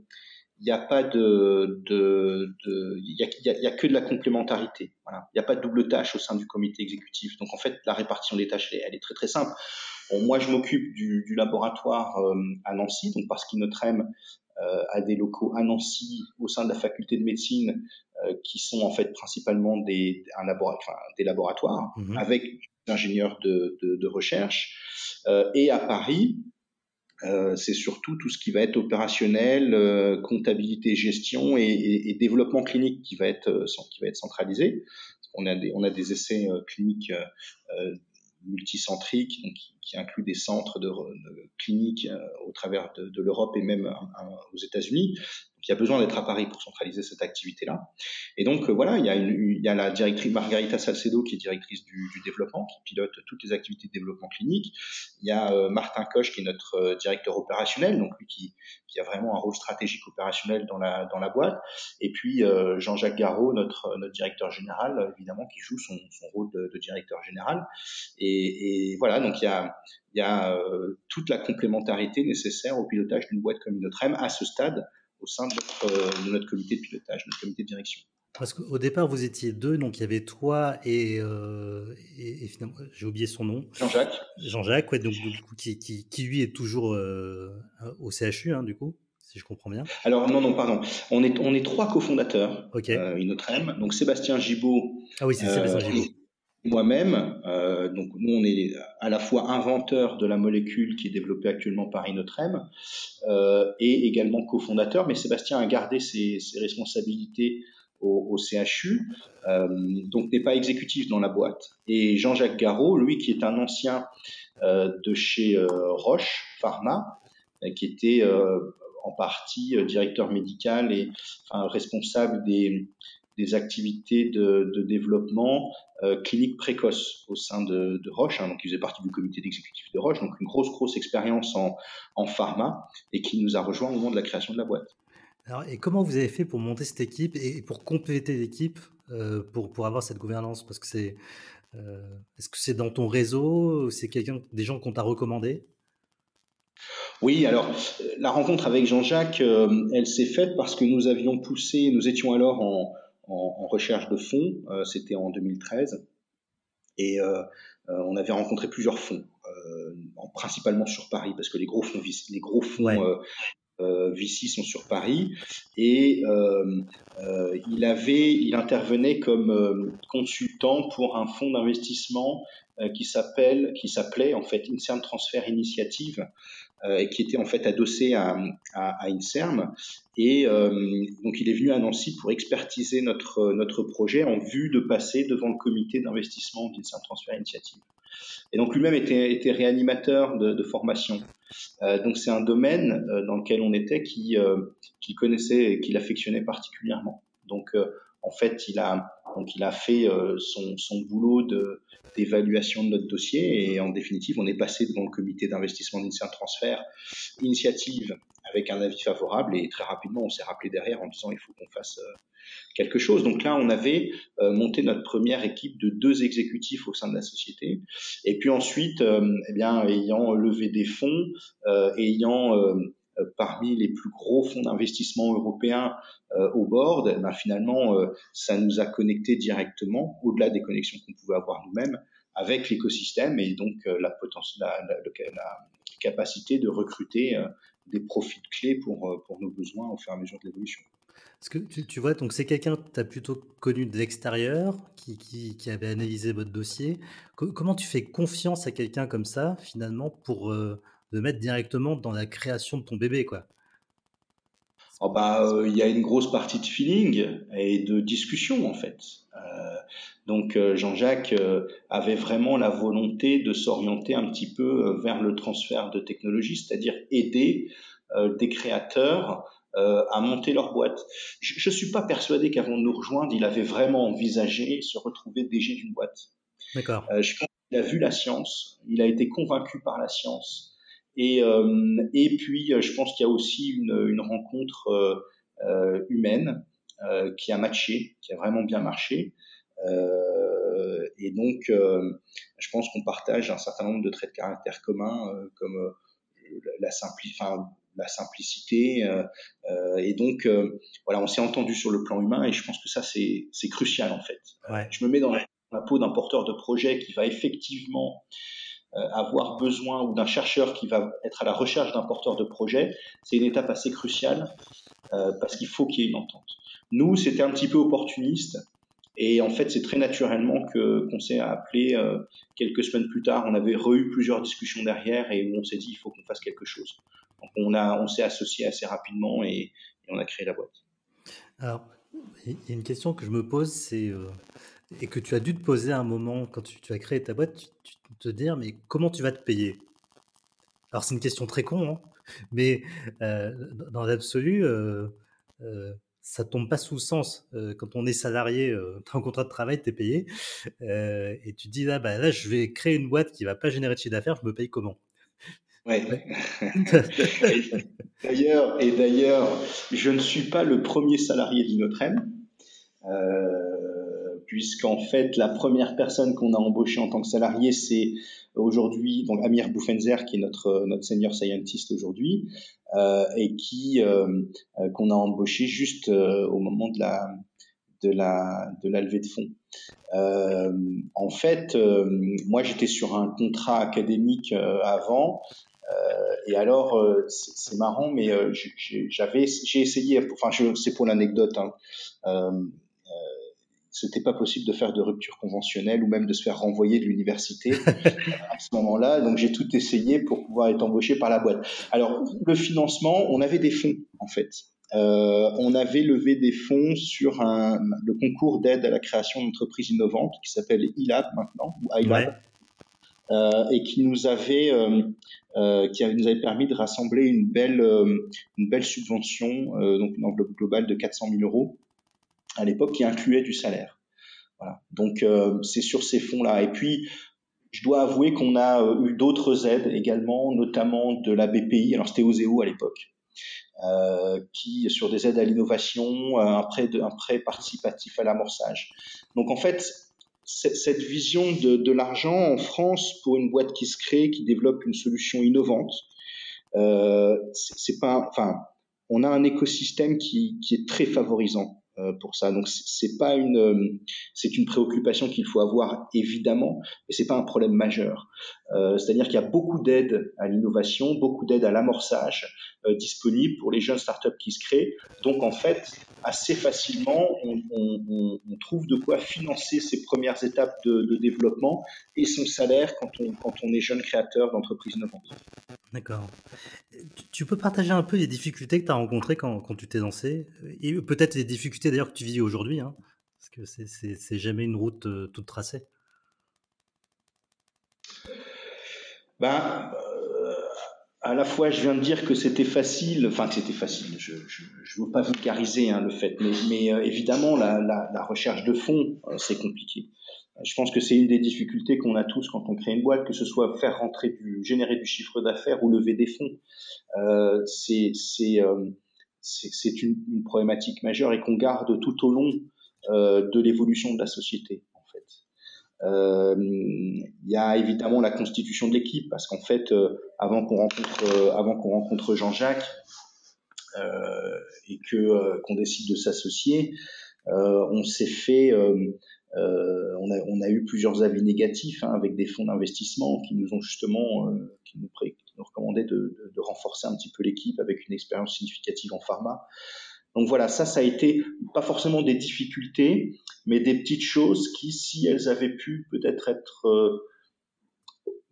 il n'y a pas de, de, de il y a, y a, y a, que de la complémentarité. Voilà. Il n'y a pas de double tâche au sein du comité exécutif. Donc en fait, la répartition des tâches, elle, elle est très très simple. Bon, moi, je m'occupe du, du, laboratoire euh, à Nancy, donc parce qu'Inotrem euh, a des locaux à Nancy au sein de la faculté de médecine euh, qui sont en fait principalement des, un laboratoire, enfin, des laboratoires mmh avec des ingénieurs de, de, de recherche. Euh, et à Paris, euh, c'est surtout tout ce qui va être opérationnel, euh, comptabilité, gestion et, et, et, développement clinique qui va être, qui va être centralisé. On a des, on a des essais cliniques multicentriques, donc qui, inclut des centres de, cliniques euh, au travers de, de l'Europe et même aux États-Unis il y a besoin d'être à Paris pour centraliser cette activité-là. Et donc, euh, voilà, il y, a il y a la directrice Margarita Salcedo, qui est directrice du, du, développement, qui pilote toutes les activités de développement clinique. Il y a euh, Martin Koch, qui est notre euh, directeur opérationnel, donc lui qui, qui, a vraiment un rôle stratégique opérationnel dans la, dans la boîte. Et puis, Jean-Jacques Garot, notre, notre directeur général, évidemment, qui joue son, son rôle de, de, directeur général. Et, et, voilà, donc il y a, il y a toute la complémentarité nécessaire au pilotage d'une boîte comme notre M à ce stade au sein de notre, comité de pilotage, notre comité de direction. Parce qu'au départ, vous étiez deux, donc il y avait toi et, euh, et, finalement, j'ai oublié son nom. Jean-Jacques. Jean-Jacques, ouais, donc du coup, qui, qui, qui, lui est toujours euh, au CHU, hein, du coup, si je comprends bien. Alors non, non, pardon. On est, on est trois cofondateurs, okay. euh, Inotrem. Donc Sébastien Gibaud. Ah oui, c'est Sébastien euh, Gibaud moi-même, euh, donc nous on est à la fois inventeur de la molécule qui est développée actuellement par Inotrem euh, et également cofondateur, mais Sébastien a gardé ses, ses responsabilités au, au CHU, euh, donc n'est pas exécutif dans la boîte. Et Jean-Jacques Garot, lui qui est un ancien euh, de chez euh, Roche Pharma, euh, qui était en partie directeur médical et enfin, responsable des, des activités de, de développement euh, clinique précoce au sein de, de Roche, hein, donc il faisait partie du comité d'exécutif de Roche, donc une grosse, grosse expérience en, en pharma et qui nous a rejoint au moment de la création de la boîte. Alors, et comment vous avez fait pour monter cette équipe et pour compléter l'équipe euh, pour, pour avoir cette gouvernance? Parce que c'est. Euh, est-ce que c'est dans ton réseau C'est quelqu'un, des gens qu'on t'a recommandé? Oui, alors la rencontre avec Jean-Jacques, euh, elle s'est faite parce que nous avions poussé, nous étions alors en, en, en recherche de fonds, euh, c'était en 2013, et euh, euh, on avait rencontré plusieurs fonds, principalement sur Paris, parce que les gros fonds, les gros fonds ouais. Euh, Vici sont sur Paris et euh, euh, il avait, il intervenait comme consultant pour un fonds d'investissement qui s'appelle, qui s'appelait en fait Inserm Transfer Initiative et qui était en fait adossé à, à, Inserm. Et donc il est venu à Nancy pour expertiser notre notre projet en vue de passer devant le comité d'investissement d'Inserm Transfer Initiative. Et donc lui-même était, était réanimateur de, de formation. Euh, donc c'est un domaine euh, dans lequel on était qui euh, qu'il connaissait et qu'il affectionnait particulièrement. Donc en fait, il a donc il a fait son, son boulot d'évaluation de notre dossier et en définitive, on est passé devant le comité d'investissement d'initiative transfert initiative avec un avis favorable et très rapidement, on s'est rappelé derrière en disant il faut qu'on fasse quelque chose. Donc là, on avait euh, monté notre première équipe de deux exécutifs au sein de la société. Et puis ensuite, euh, eh bien, ayant levé des fonds, euh, ayant parmi les plus gros fonds d'investissement européens au board, eh ben, finalement, ça nous a connectés directement, au-delà des connexions qu'on pouvait avoir nous-mêmes, avec l'écosystème et donc la, la, la, capacité de recruter des profils clés pour, pour nos besoins au fur et à mesure de l'évolution. Tu, vois, donc c'est quelqu'un que tu as plutôt connu de l'extérieur, qui, qui, avait analysé votre dossier. comment tu fais confiance à quelqu'un comme ça, finalement, pour euh, le mettre directement dans la création de ton bébé, quoi? Oh bah, euh, il y a une grosse partie de feeling et de discussion en fait. Euh, donc Jean-Jacques avait vraiment la volonté de s'orienter un petit peu vers le transfert de technologie, c'est-à-dire aider des créateurs euh, à monter leur boîte. Je ne suis pas persuadé qu'avant de nous rejoindre, il avait vraiment envisagé se retrouver DG d'une boîte. D'accord. Euh, je pense qu'il a vu la science, il a été convaincu par la science. Et, euh, et puis, je pense qu'il y a aussi une, une rencontre euh, humaine qui a matché, qui a vraiment bien marché. et donc, je pense qu'on partage un certain nombre de traits de caractère communs, comme la simplicité, la simplicité. Euh, euh, et donc, euh, voilà, on s'est entendu sur le plan humain et je pense que ça, c'est crucial en fait. Je me mets dans la, peau d'un porteur de projet qui va effectivement avoir besoin ou d'un chercheur qui va être à la recherche d'un porteur de projet, c'est une étape assez cruciale parce qu'il faut qu'il y ait une entente. Nous, c'était un petit peu opportuniste et en fait, c'est très naturellement que qu'on s'est appelé quelques semaines plus tard. On avait eu plusieurs discussions derrière et où on s'est dit il faut qu'on fasse quelque chose on, a, on s'est associé assez rapidement et, on a créé la boîte. Alors, il y a une question que je me pose, c'est euh, et que tu as dû te poser à un moment quand tu, as créé ta boîte, tu, te dire mais comment tu vas te payer? Alors c'est une question très con, hein, mais euh, dans l'absolu, euh, euh, ça tombe pas sous sens. quand on est salarié, tu as un contrat de travail, tu es payé, et tu dis là, bah, là, je vais créer une boîte qui va pas générer de chiffre d'affaires, je me paye comment? Ouais. *laughs* d'ailleurs, et d'ailleurs, je ne suis pas le premier salarié d'Inotrem, euh, puisqu'en fait, la première personne qu'on a embauchée en tant que salarié, c'est aujourd'hui donc Amir Bouffenzer, qui est notre notre senior scientist aujourd'hui, euh, et qui euh, euh qu'on a embauché juste euh, au moment de la de la de la levée de fonds. Euh, en fait, moi j'étais sur un contrat académique avant euh, et alors, euh, c'est marrant, mais euh, j'avais, j'ai essayé, enfin, c'est pour l'anecdote, hein, c'était pas possible de faire de rupture conventionnelle ou même de se faire renvoyer de l'université *laughs* à ce moment-là. Donc j'ai tout essayé pour pouvoir être embauché par la boîte. Alors le financement, on avait des fonds en fait. Euh, on avait levé des fonds sur un, le concours d'aide à la création d'entreprises innovantes qui s'appelle ILAB maintenant ou iLab. Euh, et qui nous avait euh, euh, qui nous avait permis de rassembler une belle une belle subvention donc une enveloppe globale de 400 000 euros à l'époque qui incluait du salaire. Voilà. Donc c'est sur ces fonds-là. Et puis je dois avouer qu'on a eu d'autres aides également, notamment de la BPI. Alors c'était Oseo à l'époque. Euh, qui sur des aides à l'innovation, un prêt, de, un prêt participatif à l'amorçage. Donc en fait, cette vision de, de l'argent en France pour une boîte qui se crée, qui développe une solution innovante, euh, c'est pas, enfin, on a un écosystème qui, qui est très favorisant euh, pour ça. Donc c'est pas une, c'est une préoccupation qu'il faut avoir évidemment, mais c'est pas un problème majeur. Euh, C'est-à-dire qu'il y a beaucoup d'aide à l'innovation, beaucoup d'aide à l'amorçage, euh, disponible pour les jeunes startups qui se créent. Donc en fait, assez facilement, on, trouve de quoi financer ses premières étapes de, développement et son salaire quand on, quand on est jeune créateur d'entreprise innovantes. D'accord. Tu peux partager un peu les difficultés que tu as rencontrées quand, quand tu t'es lancé et peut-être les difficultés d'ailleurs que tu vis aujourd'hui, hein, parce que c'est jamais une route euh, toute tracée. Ben, euh, à la fois, je viens de dire que c'était facile, enfin que c'était facile, je ne veux pas vulgariser hein, le fait, mais, mais euh, évidemment, la, la, la, recherche de fonds, euh, c'est compliqué. Je pense que c'est une des difficultés qu'on a tous quand on crée une boîte, que ce soit faire rentrer du, générer du chiffre d'affaires ou lever des fonds. Euh, c'est euh, une, une, problématique majeure et qu'on garde tout au long euh, de l'évolution de la société. Euh, il y a évidemment la constitution de l'équipe parce qu'en fait, euh, avant qu'on rencontre, euh, avant qu'on rencontre Jean-Jacques et qu'on décide de s'associer, on s'est fait on, a, eu plusieurs avis négatifs hein, avec des fonds d'investissement qui nous ont justement, qui, nous recommandaient de, renforcer un petit peu l'équipe avec une expérience significative en pharma. Donc voilà, ça, ça a été pas forcément des difficultés, mais des petites choses qui, si elles avaient pu peut-être être, euh,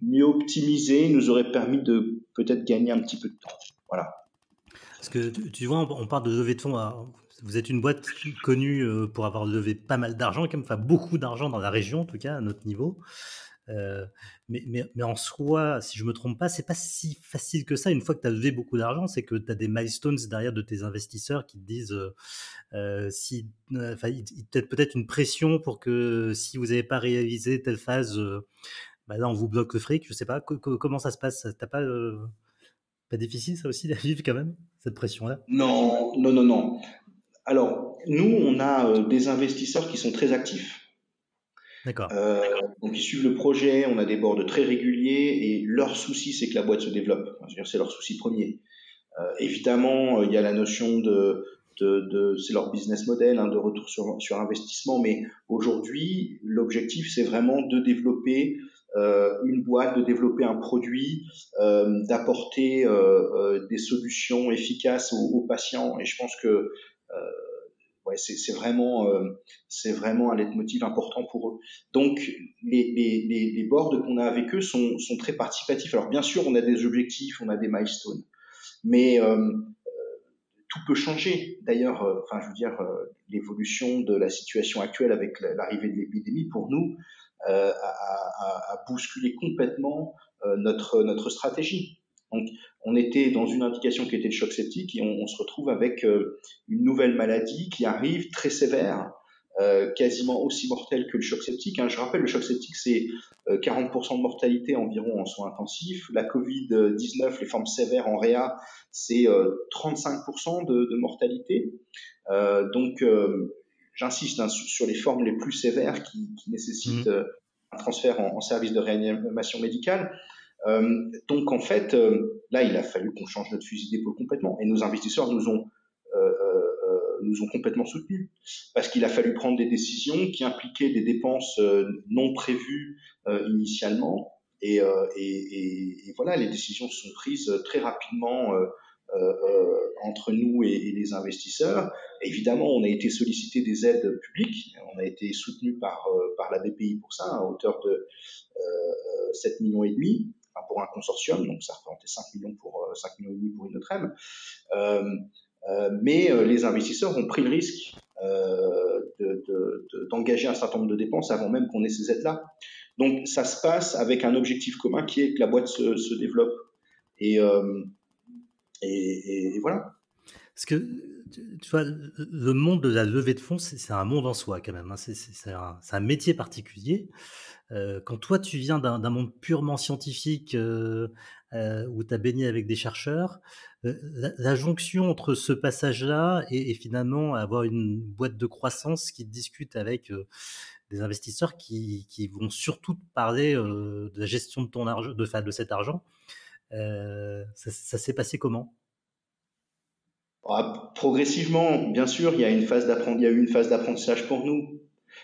mieux optimisées, nous auraient permis de peut-être gagner un petit peu de temps. Voilà. Parce que tu vois, on parle de levée de fonds. Vous êtes une boîte connue euh, pour avoir levé pas mal d'argent, enfin beaucoup d'argent dans la région, en tout cas, à notre niveau. Euh, mais, en soi, si je me trompe pas, c'est pas si facile que ça. Une fois que tu as levé beaucoup d'argent, c'est que tu as des milestones derrière de tes investisseurs qui te disent euh, euh si, enfin, peut-être une pression pour que si vous n'avez pas réalisé telle phase, euh, bah là on vous bloque le fric. Je sais pas comment ça se passe? T'as pas pas difficile ça aussi *laughs* à vivre quand même cette pression là Non, non, non, non. Alors nous, on a des investisseurs qui sont très actifs. D'accord. Euh, donc ils suivent le projet, on a des boards très réguliers et leur souci c'est que la boîte se développe. c'est leur souci premier. Euh, évidemment, euh, il y a la notion de, de, de c'est leur business model, hein, de retour sur, sur investissement, mais aujourd'hui l'objectif c'est vraiment de développer euh, une boîte, de développer un produit, euh, d'apporter euh, des solutions efficaces aux, aux, patients. Et je pense que ouais, c'est vraiment, euh, c'est vraiment un leitmotiv important pour eux. Donc, les, les, les, les boards qu'on a avec eux sont, sont très participatifs. Alors, bien sûr, on a des objectifs, on a des milestones, mais euh, tout peut changer. D'ailleurs, euh, enfin, je veux dire, euh, l'évolution de la situation actuelle avec l'arrivée de l'épidémie, pour nous, euh, a, a, a, bousculé complètement notre, notre stratégie. Donc, on était dans une indication qui était le choc septique et on, se retrouve avec euh, une nouvelle maladie qui arrive très sévère, euh, quasiment aussi mortelle que le choc septique. Hein. Je rappelle, le choc septique, c'est 40% euh, de mortalité environ en soins intensifs. La Covid-19, les formes sévères en réa, c'est 35% de, de, mortalité. donc, j'insiste hein, sur les formes les plus sévères qui, qui nécessitent mmh. un transfert en, en, service de réanimation médicale. Euh, donc en fait, euh, là, il a fallu qu'on change notre fusil d'épaule complètement. Et nos investisseurs nous ont euh, nous ont complètement soutenus parce qu'il a fallu prendre des décisions qui impliquaient des dépenses non prévues initialement. Et, et, et, voilà, les décisions sont prises très rapidement entre nous et, les investisseurs. évidemment, on a été sollicité des aides publiques. On a été soutenu par, par la BPI pour ça, à hauteur de euh, 7 millions et demi pour un consortium, donc ça représentait 5 millions pour 5 euh, millions et demi pour une autre euh, euh, mais les investisseurs ont pris le risque d'engager un certain nombre de dépenses avant même qu'on ait ces aides-là. Donc ça se passe avec un objectif commun qui est que la boîte se, développe. Et, et, voilà. Parce que le monde de la levée de fonds, c'est un monde en soi quand même. Hein. C'est un, un, métier particulier. Euh, quand toi, tu viens d'un monde purement scientifique euh, euh, où tu as baigné avec des chercheurs, la, jonction entre ce passage-là et, finalement avoir une boîte de croissance qui discute avec des investisseurs qui, vont surtout te parler de la gestion de ton argent, de, de cet argent, ça, s'est passé comment? Ah, Progressivement, bien sûr, il y a une phase il y a eu une phase d'apprentissage pour nous.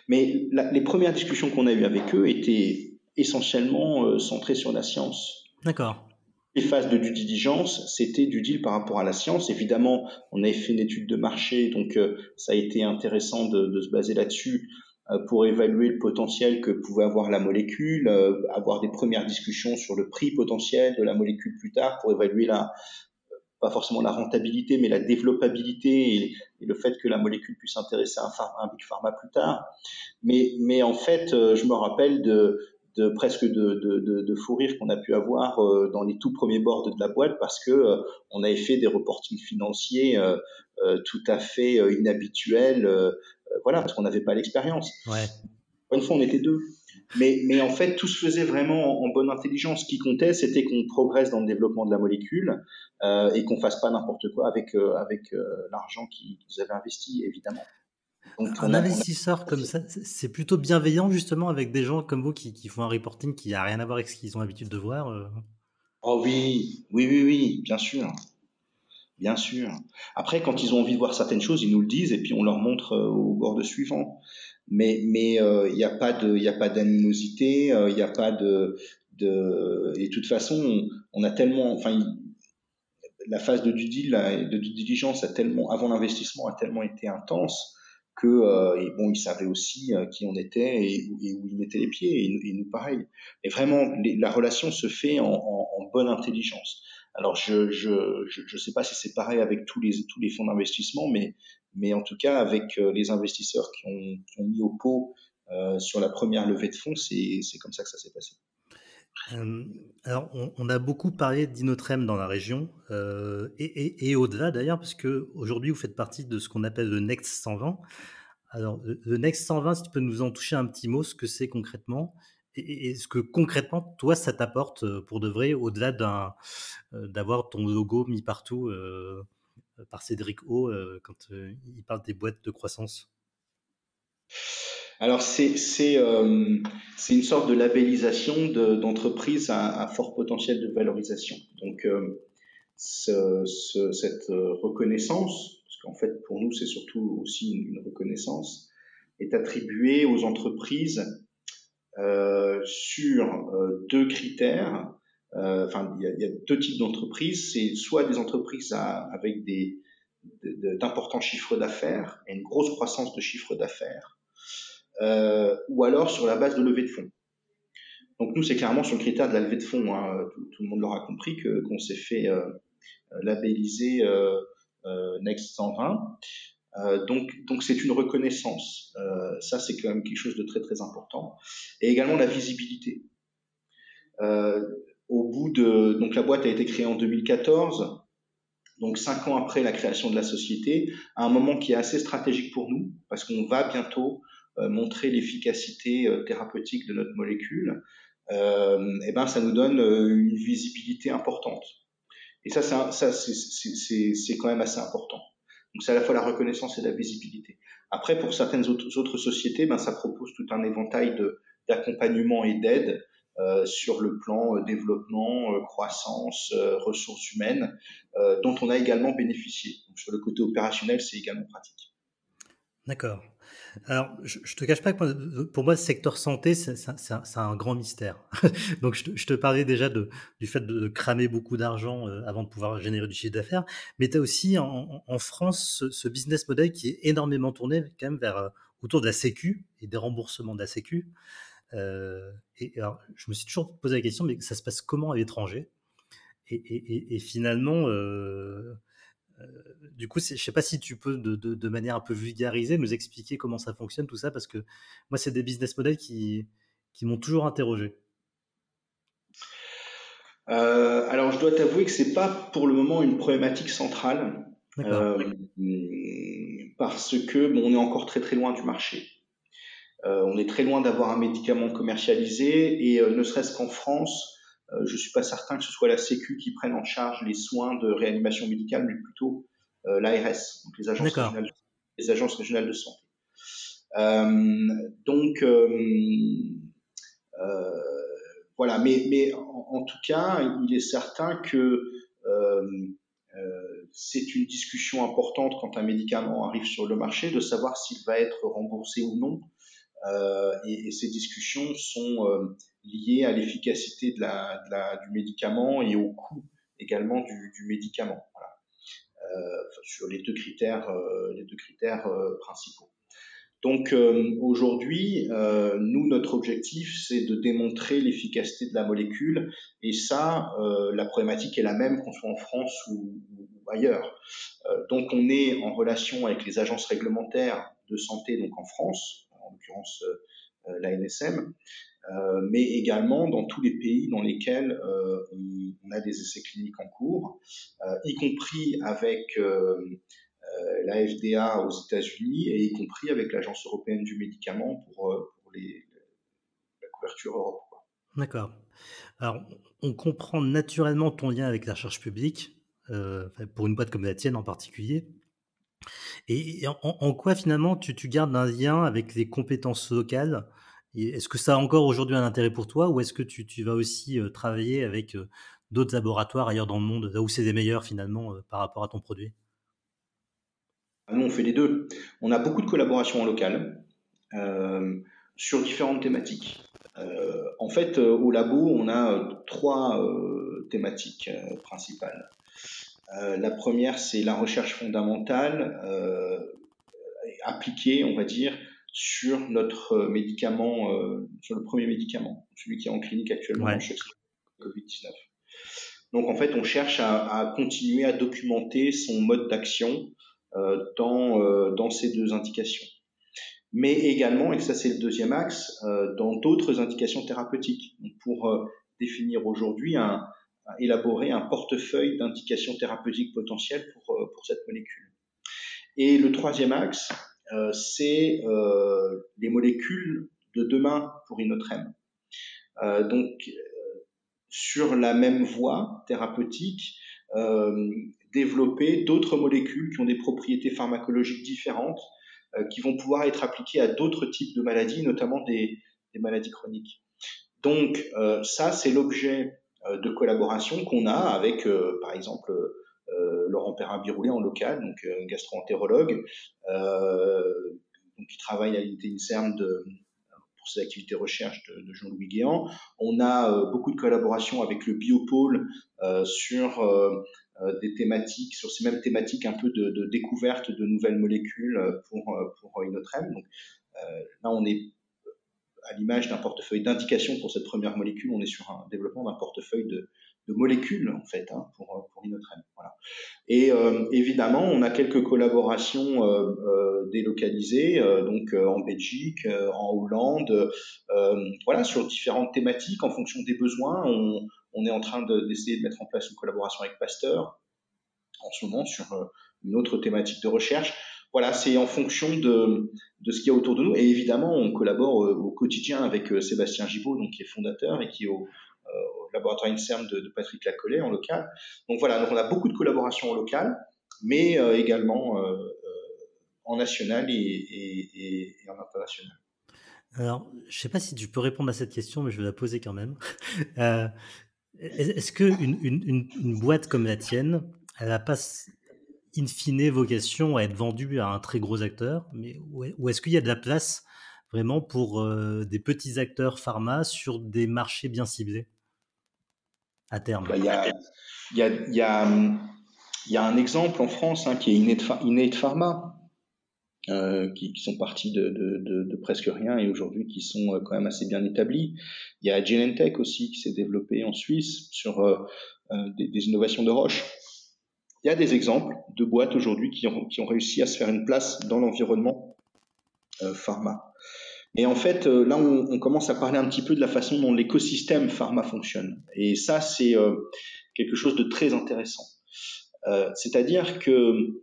Mais les premières discussions qu'on a eues avec eux étaient essentiellement euh, centrées sur la science. D'accord. les phases de due diligence, c'était du deal par rapport à la science. Évidemment, on avait fait une étude de marché, donc euh, ça a été intéressant de, de se baser là-dessus euh, pour évaluer le potentiel que pouvait avoir la molécule, avoir des premières discussions sur le prix potentiel de la molécule plus tard pour évaluer la pas forcément la rentabilité, mais la développabilité et, le fait que la molécule puisse intéresser un, big pharma plus tard. Mais, mais en fait, je me rappelle de, de presque de, de, de, fou rire qu'on a pu avoir euh, dans les tout premiers boards de la boîte parce que euh, on avait fait des reportings financiers euh, tout à fait inhabituels, voilà, parce qu'on n'avait pas l'expérience. Ouais. Une fois, on était deux. Mais, mais en fait, tout se faisait vraiment en, bonne intelligence. Ce qui comptait, c'était qu'on progresse dans le développement de la molécule et qu'on fasse pas n'importe quoi avec, avec l'argent qu'ils avaient investi, évidemment un investisseur comme ça, c'est plutôt bienveillant justement avec des gens comme vous qui, font un reporting qui n'a rien à voir avec ce qu'ils ont l'habitude de voir. Euh. Oh oui, oui, oui, oui, bien sûr. Bien sûr. Après, quand ils ont envie de voir certaines choses, ils nous le disent et puis on leur montre euh, au bord de suivant. Mais mais euh, il n'y a pas de il a pas d'animosité, il n'y a pas de de et de toute façon on, a tellement enfin la phase de due diligence a tellement avant l'investissement a tellement été intense que euh, bon, ils savaient aussi euh, qui on était et, où ils mettaient les pieds, et, nous pareil. Et vraiment, la relation se fait en, bonne intelligence. Alors, je je, je, sais pas si c'est pareil avec tous les tous les fonds d'investissement, mais mais en tout cas avec euh, les investisseurs qui ont, mis au pot sur la première levée de fonds, c'est comme ça que ça s'est passé. alors, on, a beaucoup parlé d'Inotrem dans la région et, et au-delà d'ailleurs, parce que aujourd'hui vous faites partie de ce qu'on appelle le Next 120. Alors, le Next 120, si tu peux nous en toucher un petit mot, ce que c'est concrètement, et, ce que concrètement, toi, ça t'apporte pour de vrai, au-delà d'avoir ton logo mis partout par Cédric O quand il parle des boîtes de croissance? Alors, c'est, c'est, une sorte de labellisation d'entreprise à, fort potentiel de valorisation. Donc, cette reconnaissance en fait pour nous c'est surtout aussi une, reconnaissance, est attribuée aux entreprises euh, sur euh, deux critères. Euh, enfin, il y, a deux types d'entreprises. C'est soit des entreprises avec des d'importants chiffres d'affaires et une grosse croissance de chiffre d'affaires, ou alors sur la base de levée de fonds. Donc nous, c'est clairement sur le critère de la levée de fonds. Hein. Tout, le monde l'aura compris que qu'on s'est fait labelliser euh, Next 120. Euh, donc, donc c'est une reconnaissance. Euh, ça, c'est quand même quelque chose de très très important. Et également la visibilité. Au bout de donc la boîte a été créée en 2014. Donc cinq ans après la création de la société, à un moment qui est assez stratégique pour nous, parce qu'on va bientôt montrer l'efficacité thérapeutique de notre molécule, euh, et ben ça nous donne une visibilité importante. Et ça, ça c'est quand même assez important. Donc c'est à la fois la reconnaissance et la visibilité. Après, pour certaines autres, autres sociétés, ben, ça propose tout un éventail d'accompagnement et d'aide euh, sur le plan euh, développement, euh, croissance, euh, ressources humaines, euh, dont on a également bénéficié. Donc sur le côté opérationnel, c'est également pratique. D'accord. Alors, je, je te cache pas que pour moi, le secteur santé, c'est un, grand mystère. *laughs* Donc, je te, parlais déjà de, du fait de, cramer beaucoup d'argent euh, avant de pouvoir générer du chiffre d'affaires, mais tu as aussi en, France ce, business model qui est énormément tourné quand même vers euh, autour de la Sécu et des remboursements de la Sécu. Euh, et alors, je me suis toujours posé la question, mais ça se passe comment à l'étranger? Et, et, finalement, euh, du coup, je ne sais pas si tu peux, de, manière un peu vulgarisée, nous expliquer comment ça fonctionne, tout ça, parce que moi, c'est des business models qui, qui m'ont toujours interrogé. Euh, alors, je dois t'avouer que c'est pas pour le moment une problématique centrale, euh, parce que bon, on est encore très très loin du marché. On est très loin d'avoir un médicament commercialisé et ne serait-ce qu'en France, euh, je suis pas certain que ce soit la Sécu qui prenne en charge les soins de réanimation médicale, mais plutôt euh, l'ARS, donc les agences, régionales, les agences régionales de santé. Euh, donc voilà, mais, mais en, tout cas, il est certain que c'est une discussion importante quand un médicament arrive sur le marché de savoir s'il va être remboursé ou non et, ces discussions sont liées à l'efficacité du médicament et au coût également du, médicament. Voilà. sur les deux critères, les deux critères principaux. Donc euh, aujourd'hui, euh, nous, notre objectif, c'est de démontrer l'efficacité de la molécule. Et ça, euh, la problématique est la même qu'on soit en France ou, ailleurs. donc on est en relation avec les agences réglementaires de santé, donc en France, en l'occurrence la NSM, mais également dans tous les pays dans lesquels on, a des essais cliniques en cours, y compris avec euh, la FDA aux États-Unis et y compris avec l'Agence européenne du médicament pour, euh, la couverture Europe. D'accord. Alors, on comprend naturellement ton lien avec la recherche publique, euh, pour une boîte comme la tienne en particulier. Et en, quoi finalement tu, gardes un lien avec les compétences locales? Est-ce que ça a encore aujourd'hui un intérêt pour toi ou est-ce que tu, vas aussi travailler avec d'autres laboratoires ailleurs dans le monde, là où c'est des meilleurs finalement par rapport à ton produit? Nous, on fait les deux. On a beaucoup de collaborations en local euh, sur différentes thématiques. En fait, au labo, on a trois thématiques principales. La première, c'est la recherche fondamentale appliquée, on va dire, sur notre médicament, sur le premier médicament, celui qui est en clinique actuellement ouais. Covid-19. Donc en fait, on cherche à, à, continuer à documenter son mode d'action euh, dans, euh, dans ces deux indications. Mais également, et ça c'est le deuxième axe, euh, dans d'autres indications thérapeutiques. pour définir aujourd'hui un, élaborer un portefeuille d'indications thérapeutiques potentielles pour, pour cette molécule. Et le troisième axe, euh, c'est euh, les molécules de demain pour Inotrem. Euh, donc, sur la même voie thérapeutique, développer d'autres molécules qui ont des propriétés pharmacologiques différentes, euh, qui vont pouvoir être appliquées à d'autres types de maladies, notamment des, des maladies chroniques. Donc euh, ça, c'est l'objet euh, de collaboration qu'on a avec, euh, par exemple, Laurent Perrin-Biroulet en local, donc gastro-entérologue, qui travaille à l'unité INSERM de, pour ses activités recherche de, Jean-Louis Guéant. On a beaucoup de collaboration avec le Biopôle sur euh, des thématiques, sur ces mêmes thématiques un peu de, découverte de nouvelles molécules euh, pour, euh, pour Inotrem. Donc là, on est à l'image d'un portefeuille d'indication pour cette première molécule, on est sur un développement d'un portefeuille de, de, molécules en fait hein, pour, pour Inotrem. Voilà. Et euh, évidemment, on a quelques collaborations euh, euh, délocalisées, donc en Belgique, en Hollande, voilà, sur différentes thématiques en fonction des besoins. On, on est en train d'essayer de, mettre en place une collaboration avec Pasteur en ce moment sur euh, une autre thématique de recherche. Voilà, c'est en fonction de, de ce qu'il y a autour de nous. Et évidemment, on collabore euh, au quotidien avec euh, Sébastien Gibaud, donc, qui est fondateur et qui est au, laboratoire INSERM de, Patrick Lacollet en local. Donc voilà, donc on a beaucoup de collaborations en local, mais également en national et, en international. Alors, je ne sais pas si tu peux répondre à cette question, mais je vais la poser quand même. Euh, est-ce qu'une une, une, boîte comme la tienne, elle n'a pas in fine vocation à être vendue à un très gros acteur, mais, ou est-ce qu'il y a de la place vraiment pour euh, des petits acteurs pharma sur des marchés bien ciblés? À terme Il y, a, un exemple en France hein, qui est Innate Pharma, euh, qui, sont partis de, presque rien et aujourd'hui qui sont euh, quand même assez bien établis. Il y a Genentech aussi qui s'est développé en Suisse sur des, innovations de Roche. Il y a des exemples de boîtes aujourd'hui qui ont, qui ont réussi à se faire une place dans l'environnement euh, pharma. Et en fait, là, on, on, commence à parler un petit peu de la façon dont l'écosystème pharma fonctionne. Et ça, c'est quelque chose de très intéressant. C'est-à-dire que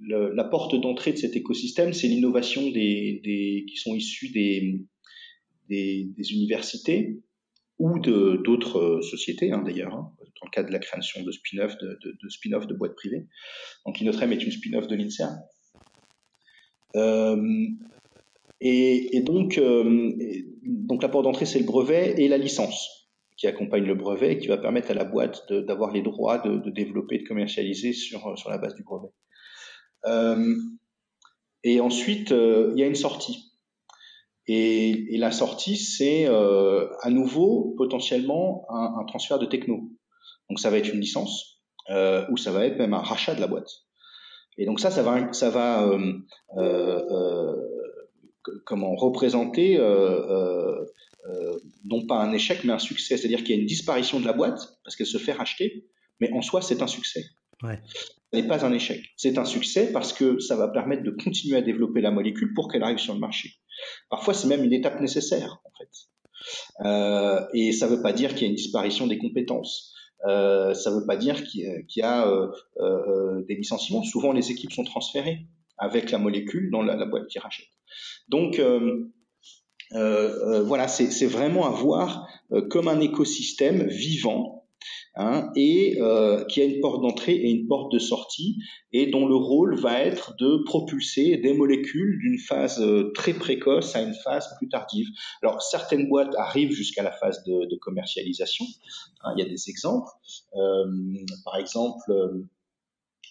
le, la porte d'entrée de cet écosystème, c'est l'innovation des, des, qui sont issus des, des, des universités ou d'autres sociétés, hein, d'ailleurs, hein, dans le cadre de la création de spin-off de, de, boîtes privées. Donc Inotrem est une spin-off de l'INSERM. Euh, et, et, donc, euh, donc la porte d'entrée, c'est le brevet et la licence qui accompagne le brevet et qui va permettre à la boîte d'avoir les droits de, développer, de commercialiser sur, sur la base du brevet. Euh, Et ensuite, il y a une sortie. Et, la sortie, c'est à nouveau potentiellement un, transfert de techno. Donc ça va être une licence ou ça va être même un rachat de la boîte. Et donc ça, ça va, ça va euh, euh, comment représenter euh, non pas un échec, mais un succès. C'est-à-dire qu'il y a une disparition de la boîte parce qu'elle se fait racheter, mais en soi, c'est un succès. Ouais. Ce n'est pas un échec. C'est un succès parce que ça va permettre de continuer à développer la molécule pour qu'elle arrive sur le marché. Parfois, c'est même une étape nécessaire, en fait. Euh, et ça ne veut pas dire qu'il y a une disparition des compétences. Euh, ça ne veut pas dire qu'il y a, euh, euh, des licenciements. Souvent, les équipes sont transférées avec la molécule dans la, boîte qui rachète. Donc, voilà, c'est vraiment à voir comme un écosystème vivant Hein, et euh, qui a une porte d'entrée et une porte de sortie, et dont le rôle va être de propulser des molécules d'une phase euh, très précoce à une phase plus tardive. Alors certaines boîtes arrivent jusqu'à la phase de, commercialisation. Hein, il y a des exemples. Euh, par exemple,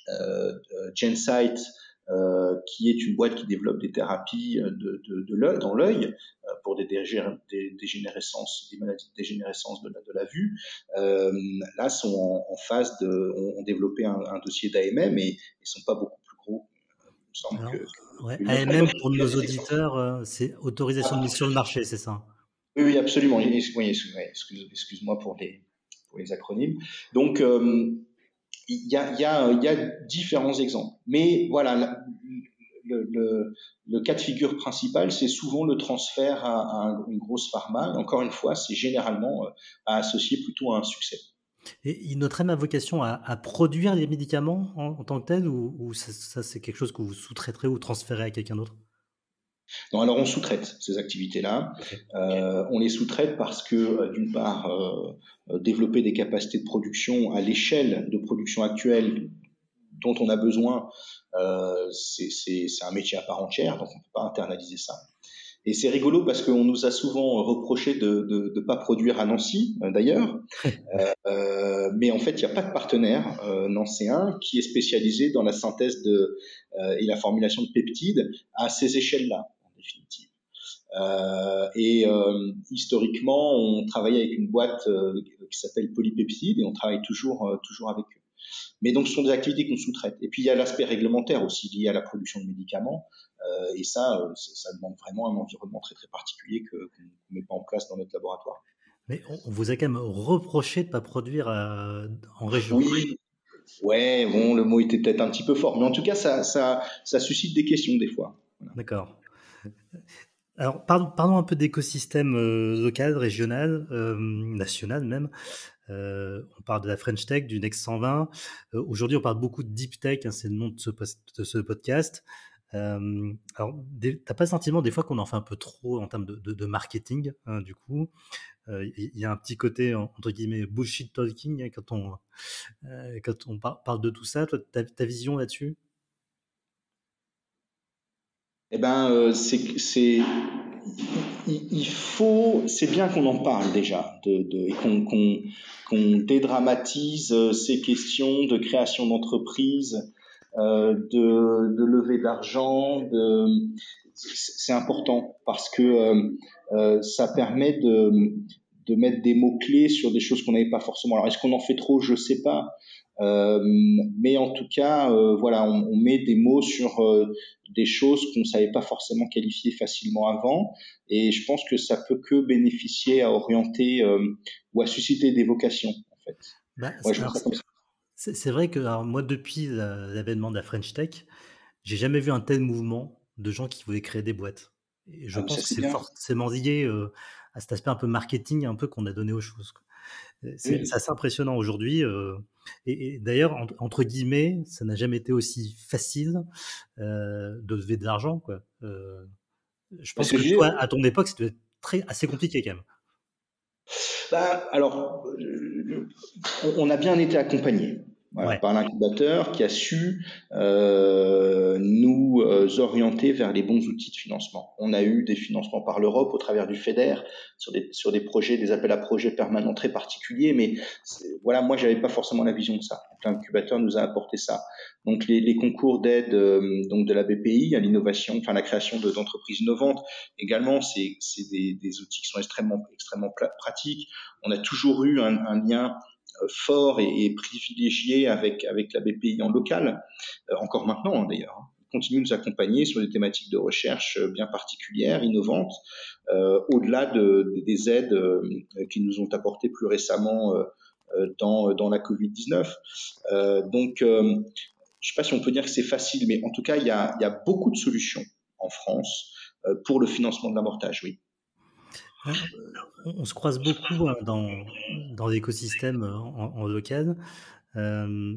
euh, Gensight euh, qui est une boîte qui développe des thérapies euh, de, de, de l'œil, dans l'œil euh, pour des, des, dégénérescences, des maladies de dégénérescence de la, de la vue. Euh, là, sont en, en, phase de, ont, développé un, un dossier d'AMM et ils sont pas beaucoup plus gros. Alors, que, ouais, AMM pour nos auditeurs, c'est autorisation de mise sur le marché, c'est ça? Oui, oui, absolument. Oui, excuse-moi pour les pour les acronymes. Donc, euh, il y a, différents exemples. Mais voilà, le, cas de figure principal, c'est souvent le transfert à, une grosse pharma. Encore une fois, c'est généralement euh, à associer plutôt à un succès. Et il noterait ma vocation à, produire les médicaments en, tant que tel ou, ou ça, ça c'est quelque chose que vous sous-traiterez ou transférez à quelqu'un d'autre? Non, alors on sous-traite ces activités-là. Euh, on les sous-traite parce que, euh, d'une part, euh, euh, développer des capacités de production à l'échelle de production actuelle dont on a besoin, euh, c'est un métier à part entière, donc on ne peut pas internaliser ça. Et c'est rigolo parce qu'on nous a souvent reproché de ne de, de pas produire à Nancy, d'ailleurs. *laughs* euh, mais en fait, il n'y a pas de partenaire euh, nancéen qui est spécialisé dans la synthèse de, euh, et la formulation de peptides à ces échelles-là définitive. Euh, et euh, historiquement, on travaillait avec une boîte euh, qui s'appelle Polypeptide et on travaille toujours, toujours avec eux. Mais donc, ce sont des activités qu'on sous-traite. Et puis, il y a l'aspect réglementaire aussi lié à la production de médicaments. Et ça, ça demande vraiment un environnement très, très particulier qu'on ne met pas en place dans notre laboratoire. Mais on vous a quand même reproché de ne pas produire en région. Oui, ouais, bon, le mot était peut-être un petit peu fort. Mais en tout cas, ça, ça, ça suscite des questions des fois. Voilà. D'accord. Alors, parlons, parlons un peu d'écosystème euh, local, régional, euh, national même. Euh, on parle de la French Tech, du Next 120. Euh, Aujourd'hui, on parle beaucoup de Deep Tech, hein, c'est le nom de ce, podcast. Euh, alors, t'as pas le sentiment des fois qu'on en fait un peu trop en termes de, marketing, hein, du coup? Il y a un petit côté, entre guillemets, bullshit talking hein, quand on, quand on par parle de tout ça. Toi, ta, ta vision là-dessus? Eh ben, euh, c'est, il faut, c'est bien qu'on en parle déjà, de, de, et qu'on, qu'on, qu'on dédramatise euh, ces questions de création d'entreprise, euh, de, de levée d'argent, de, c'est important parce que euh, euh, ça permet de, de mettre des mots clés sur des choses qu'on n'avait pas forcément. Alors, est-ce qu'on en fait trop? Je sais pas. Euh, mais en tout cas, euh, voilà, on, on, met des mots sur euh, des choses qu'on ne savait pas forcément qualifier facilement avant, et je pense que ça peut que bénéficier à orienter ou à susciter des vocations, en fait. Bah, ouais, c'est vrai que alors, moi, depuis l'avènement de la French Tech, j'ai jamais vu un tel mouvement de gens qui voulaient créer des boîtes. Et je ah, pense que c'est forcément lié à cet aspect un peu marketing, un peu qu'on a donné aux choses. C'est oui. assez impressionnant aujourd'hui. Euh, et, et d'ailleurs, entre, entre, guillemets, ça n'a jamais été aussi facile euh, de lever de l'argent. Quoi. Euh, je pense que, toi, à ton époque, c'était très assez compliqué quand même. Bah, alors, on a bien été accompagné. Par l'incubateur qui a su euh, nous euh, orienter vers les bons outils de financement. On a eu des financements par l'Europe au travers du FEDER sur des, sur des projets, des appels à projets permanents très particuliers, mais voilà, moi j'avais pas forcément la vision de ça. L'incubateur nous a apporté ça. Donc les, les concours d'aide euh, donc de la BPI à l'innovation, enfin la création d'entreprises innovantes, également c'est des, des outils qui sont extrêmement extrêmement pratiques. On a toujours eu un, un lien fort et, privilégié avec, avec la BPI en local, euh, encore maintenant hein, d'ailleurs. Hein. continue de nous accompagner sur des thématiques de recherche euh, bien particulières, innovantes, au-delà de, des aides qui nous ont apporté plus récemment dans, dans la Covid-19. donc, je ne sais pas si on peut dire que c'est facile, mais en tout cas, il y a, y a beaucoup de solutions en France pour le financement de l'amortage, oui. On, se croise beaucoup hein, dans, dans l'écosystème euh, en, local. Euh,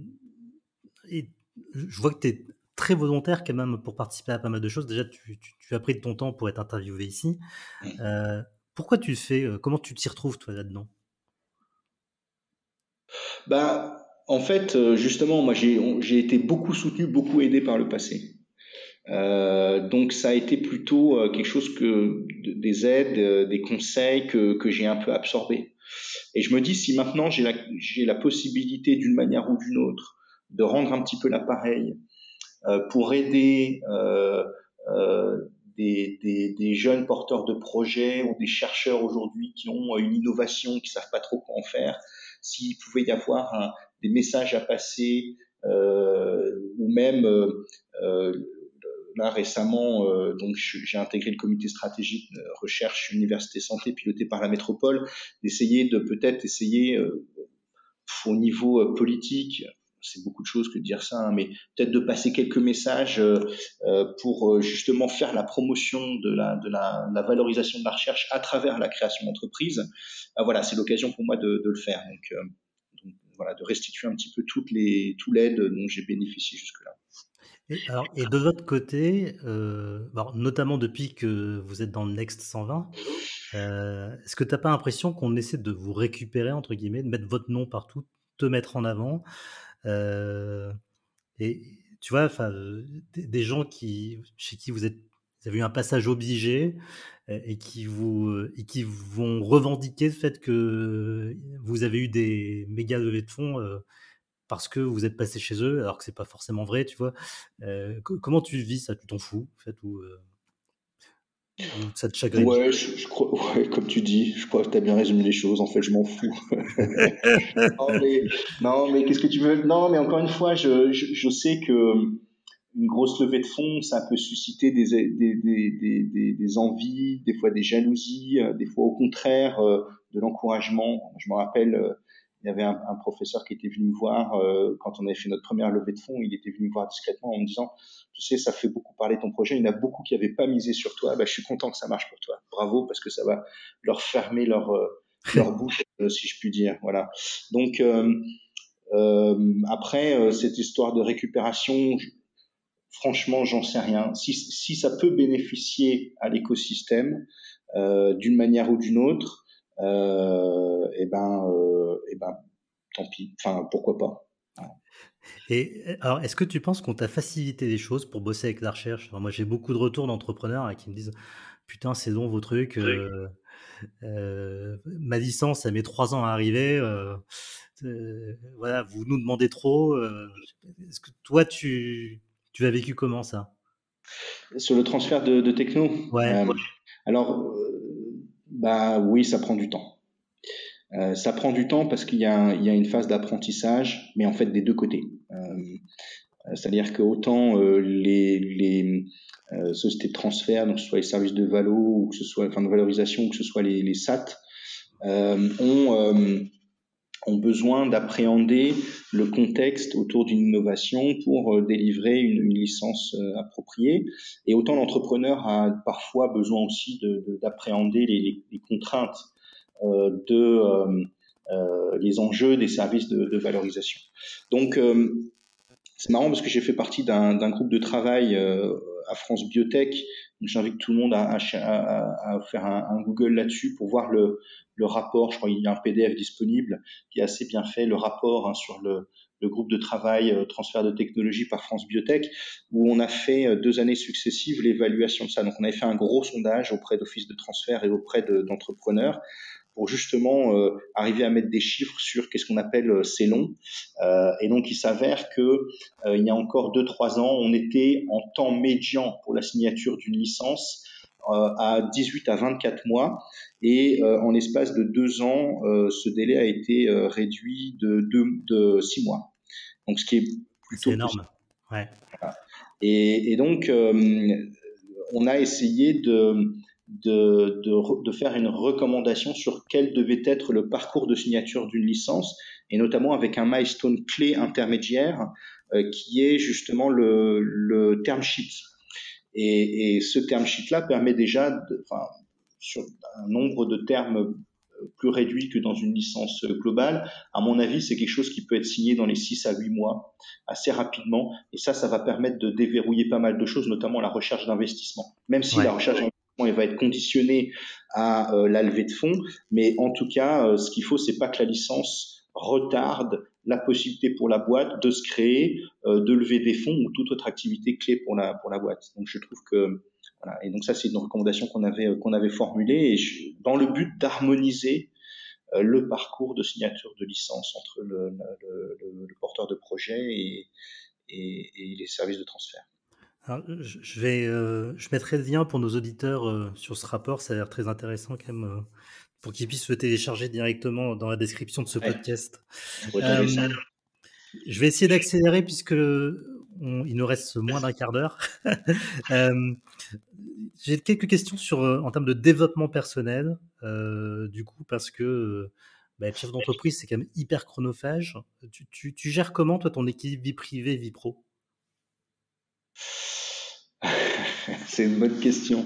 et je vois que tu es très volontaire quand même pour participer à pas mal de choses. Déjà, tu, as pris de ton temps pour être interviewé ici. Euh, pourquoi tu le fais Comment tu t'y retrouves, toi, là-dedans? Bah, En fait, justement, moi, j'ai été beaucoup soutenu, beaucoup aidé par le passé. Euh, donc ça a été plutôt euh, quelque chose que des aides, euh, des conseils que, que j'ai un peu absorbé. Et je me dis si maintenant j'ai la, j'ai la possibilité d'une manière ou d'une autre de rendre un petit peu l'appareil euh, pour aider euh, des, des, des, jeunes porteurs de projets ou des chercheurs aujourd'hui qui ont une innovation, qui savent pas trop quoi en faire, s'il pouvait y avoir un, des messages à passer ou même là récemment, euh, donc j'ai intégré le comité stratégique recherche université santé piloté par la métropole, d'essayer de peut-être essayer euh, au niveau euh, politique, c'est beaucoup de choses que de dire ça, hein, mais peut-être de passer quelques messages pour justement faire la promotion de la, de la, valorisation de la recherche à travers la création d'entreprises. Ah, voilà, c'est l'occasion pour moi de, le faire. Donc, donc, voilà, de restituer un petit peu toutes les, tout l'aide dont j'ai bénéficié jusque-là. Et, alors, et de votre côté, euh, notamment depuis que vous êtes dans le Next 120, euh, est-ce que tu n'as pas l'impression qu'on essaie de vous récupérer, entre guillemets, de mettre votre nom partout, te mettre en avant euh, Et tu vois, des, des, gens qui, chez qui vous, êtes, vous avez eu un passage obligé et qui, vous, et qui vont revendiquer le fait que vous avez eu des méga levées de fonds parce que vous êtes passé chez eux, alors que c'est pas forcément vrai, tu vois? Euh, comment tu vis ça? Tu t'en fous, en fait, ou, euh, ça te chagrine? Ouais, je, crois, *laughs* ouais, comme tu dis, je crois que tu as bien résumé les choses. En fait, je m'en fous. *laughs* non, mais, qu'est-ce que tu veux? Non, mais encore une fois, je, je, sais que une grosse levée de fonds, ça peut susciter des, des, des, des, envies, des fois des jalousies, euh, des fois au contraire de l'encouragement. Je me rappelle il y avait un, un, professeur qui était venu me voir euh, quand on avait fait notre première levée de fonds. Il était venu me voir discrètement en me disant, tu sais, ça fait beaucoup parler ton projet. Il y en a beaucoup qui n'avaient pas misé sur toi. Bah, je suis content que ça marche pour toi. Bravo parce que ça va leur fermer leur euh, *laughs* leur bouche, euh, si je puis dire. Voilà. Donc euh, après cette histoire de récupération, franchement, j'en sais rien. Si, si ça peut bénéficier à l'écosystème d'une manière ou d'une autre euh, et ben, euh, et ben, tant pis. Enfin, pourquoi pas. Et alors, est-ce que tu penses qu'on t'a facilité les choses pour bosser avec la recherche? Moi, j'ai beaucoup de retours d'entrepreneurs hein, qui me disent Putain, c'est long vos trucs. Euh, euh, ma licence, ça met trois ans à arriver. Euh, euh voilà, vous nous demandez trop. Est-ce que toi, tu, tu as vécu comment ça? Sur le transfert de, de techno? Ouais. alors, bah oui, ça prend du temps. Euh, ça prend du temps parce qu'il y, a, une phase d'apprentissage, mais en fait des deux côtés. Euh, c'est-à-dire que autant euh, les, euh, sociétés de transfert, que ce soit les services de valo de valorisation, ou que ce soit les SAT, ont ont besoin d'appréhender le contexte autour d'une innovation pour euh, délivrer une, licence euh, appropriée. Et autant l'entrepreneur a parfois besoin aussi d'appréhender de, les, contraintes euh, de euh, les enjeux des services de, de valorisation. Donc c'est marrant parce que j'ai fait partie d'un groupe de travail à France Biotech. J'invite tout le monde à, faire un, Google là-dessus pour voir le, rapport. Je crois qu'il y a un PDF disponible qui est assez bien fait, le rapport hein, sur le, le groupe de travail transfert de technologie par France Biotech, où on a fait deux années successives l'évaluation de ça. Donc on avait fait un gros sondage auprès d'offices de transfert et auprès d'entrepreneurs pour justement euh, arriver à mettre des chiffres sur qu'est-ce qu'on appelle euh, ces longs. Euh, et donc il s'avère que il y a encore 2-3 ans, on était en temps médian pour la signature d'une licence à 18 à 24 mois. Et en l'espace de deux ans, ce délai a été réduit de, de, de 6 mois. Donc ce qui est plutôt... Énorme. Ouais. Et, et, donc, on a essayé de de, de, de, faire une recommandation sur quel devait être le parcours de signature d'une licence, et notamment avec un milestone clé intermédiaire euh, qui est justement le, le term sheet. Et, et ce term sheet-là permet déjà, de, enfin, sur un nombre de termes euh, plus réduit que dans une licence globale. À mon avis, c'est quelque chose qui peut être signé dans les 6 à 8 mois, assez rapidement. Et ça, ça va permettre de déverrouiller pas mal de choses, notamment la recherche d'investissement. Même si la recherche il va être conditionné à euh, la levée de fonds, mais en tout cas, euh, ce qu'il faut, c'est pas que la licence retarde la possibilité pour la boîte de se créer, euh, de lever des fonds ou toute autre activité clé pour la pour la boîte. Donc je trouve que voilà. Et donc ça, c'est une recommandation qu'on avait qu'on avait formulée et dans le but d'harmoniser le parcours de signature de licence entre le, porteur de projet et, et, et les services de transfert. Alors, je, vais, euh, je mettrai le lien pour nos auditeurs euh, sur ce rapport. Ça a l'air très intéressant quand même, euh, pour qu'ils puissent le télécharger directement dans la description de ce podcast. je vais essayer d'accélérer puisque il nous reste moins d'un quart d'heure. *laughs* J'ai quelques questions sur, en termes de développement personnel, du coup, parce que bah, être chef d'entreprise, c'est quand même hyper chronophage. Tu, tu, tu gères comment, toi, ton équilibre vie privée, vie pro? *laughs* c'est une bonne question.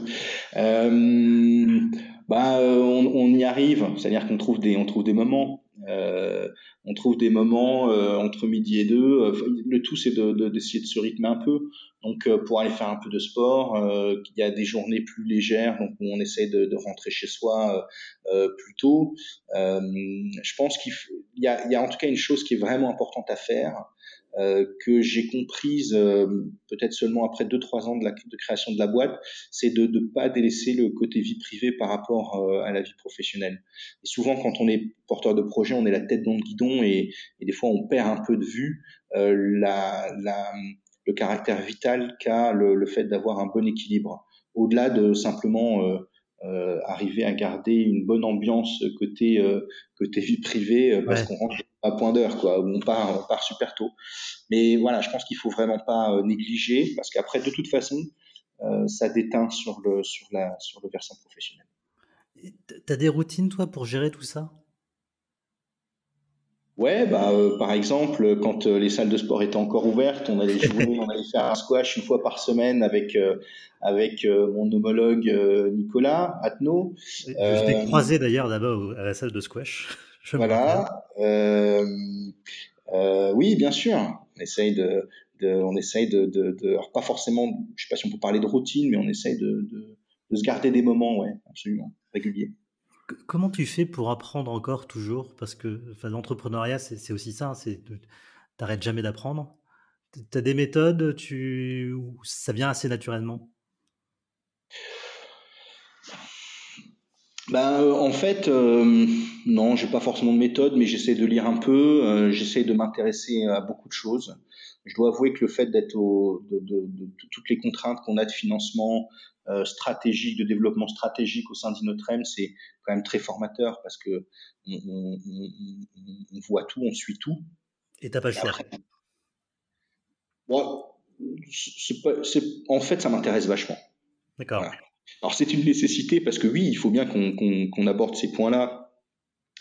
Euh, bah, on, on, y arrive, c'est-à-dire qu'on trouve des, on trouve des moments. Euh, on trouve des moments euh, entre midi et deux. Le tout, c'est d'essayer de, de, se rythmer un peu. Donc, euh, pour aller faire un peu de sport, euh, il y a des journées plus légères, donc on essaie de, rentrer chez soi plus tôt. je pense qu'il y a en tout cas une chose qui est vraiment importante à faire, euh, que j'ai comprise euh, peut-être seulement après deux trois ans de, la, de création de la boîte, c'est de ne pas délaisser le côté vie privée par rapport euh, à la vie professionnelle. Et souvent, quand on est porteur de projet, on est la tête dans le guidon et, et des fois on perd un peu de vue la, la, le caractère vital qu'a le, le, fait d'avoir un bon équilibre, au-delà de simplement euh, arriver à garder une bonne ambiance côté euh, côté vie privée euh, parce qu'on rentre à point d'heure quoi où on part on part super tôt mais voilà je pense qu'il faut vraiment pas négliger parce qu'après de toute façon ça déteint sur le sur la sur le versant professionnel T'as des routines toi pour gérer tout ça? Ouais, bah, euh, par exemple, quand euh, les salles de sport étaient encore ouvertes, on allait jouer, on allait faire un squash une fois par semaine avec euh, avec mon homologue Nicolas Atno. Je t'ai croisé d'ailleurs d'abord à la salle de squash. Voilà. oui, bien sûr. On essaye de, de on essaye de, de, de, alors pas forcément, je sais pas si on peut parler de routine, mais on essaye de, de, de se garder des moments, ouais, absolument réguliers. Comment tu fais pour apprendre encore toujours? Parce que enfin, l'entrepreneuriat, c'est aussi ça, c'est t'arrêtes jamais d'apprendre. Tu as des méthodes, tu... ça vient assez naturellement? Ben, euh, en fait, euh, non, j'ai pas forcément de méthode, mais j'essaie de lire un peu, euh, j'essaie de m'intéresser à beaucoup de choses. Je dois avouer que le fait d'être au, de, de, de, toutes les contraintes qu'on a de financement, euh, stratégique, de développement stratégique au sein d'Inotrem, c'est quand même très formateur parce que on, on, on, on, voit tout, on suit tout. Et t'as pas le choix. Bon, pas, en fait, ça m'intéresse vachement. D'accord. Voilà. Alors c'est une nécessité parce que oui, il faut bien qu'on qu qu aborde ces points-là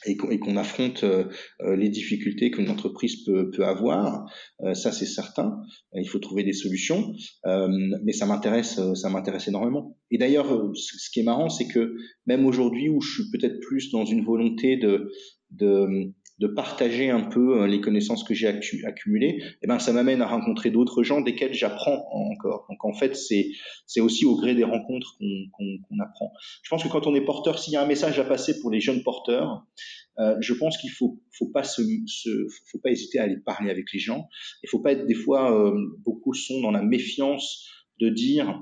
et qu'on affronte euh, euh, les difficultés qu'une entreprise peut, peut avoir, euh, ça c'est certain. Il faut trouver des solutions, euh, mais ça m'intéresse, euh, ça m'intéresse énormément. Et d'ailleurs, ce qui est marrant, c'est que même aujourd'hui où je suis peut-être plus dans une volonté de de partager un peu euh, les connaissances que j'ai accumulées, eh ben ça m'amène à rencontrer d'autres gens desquels j'apprends encore. Donc en fait, c'est c'est aussi au gré des rencontres qu'on apprend. Je pense que quand on est porteur, s'il y a un message à passer pour les jeunes porteurs, euh, je pense qu'il faut faut pas se, faut pas hésiter à aller parler avec les gens. Il faut pas être des fois euh, beaucoup sont dans la méfiance de dire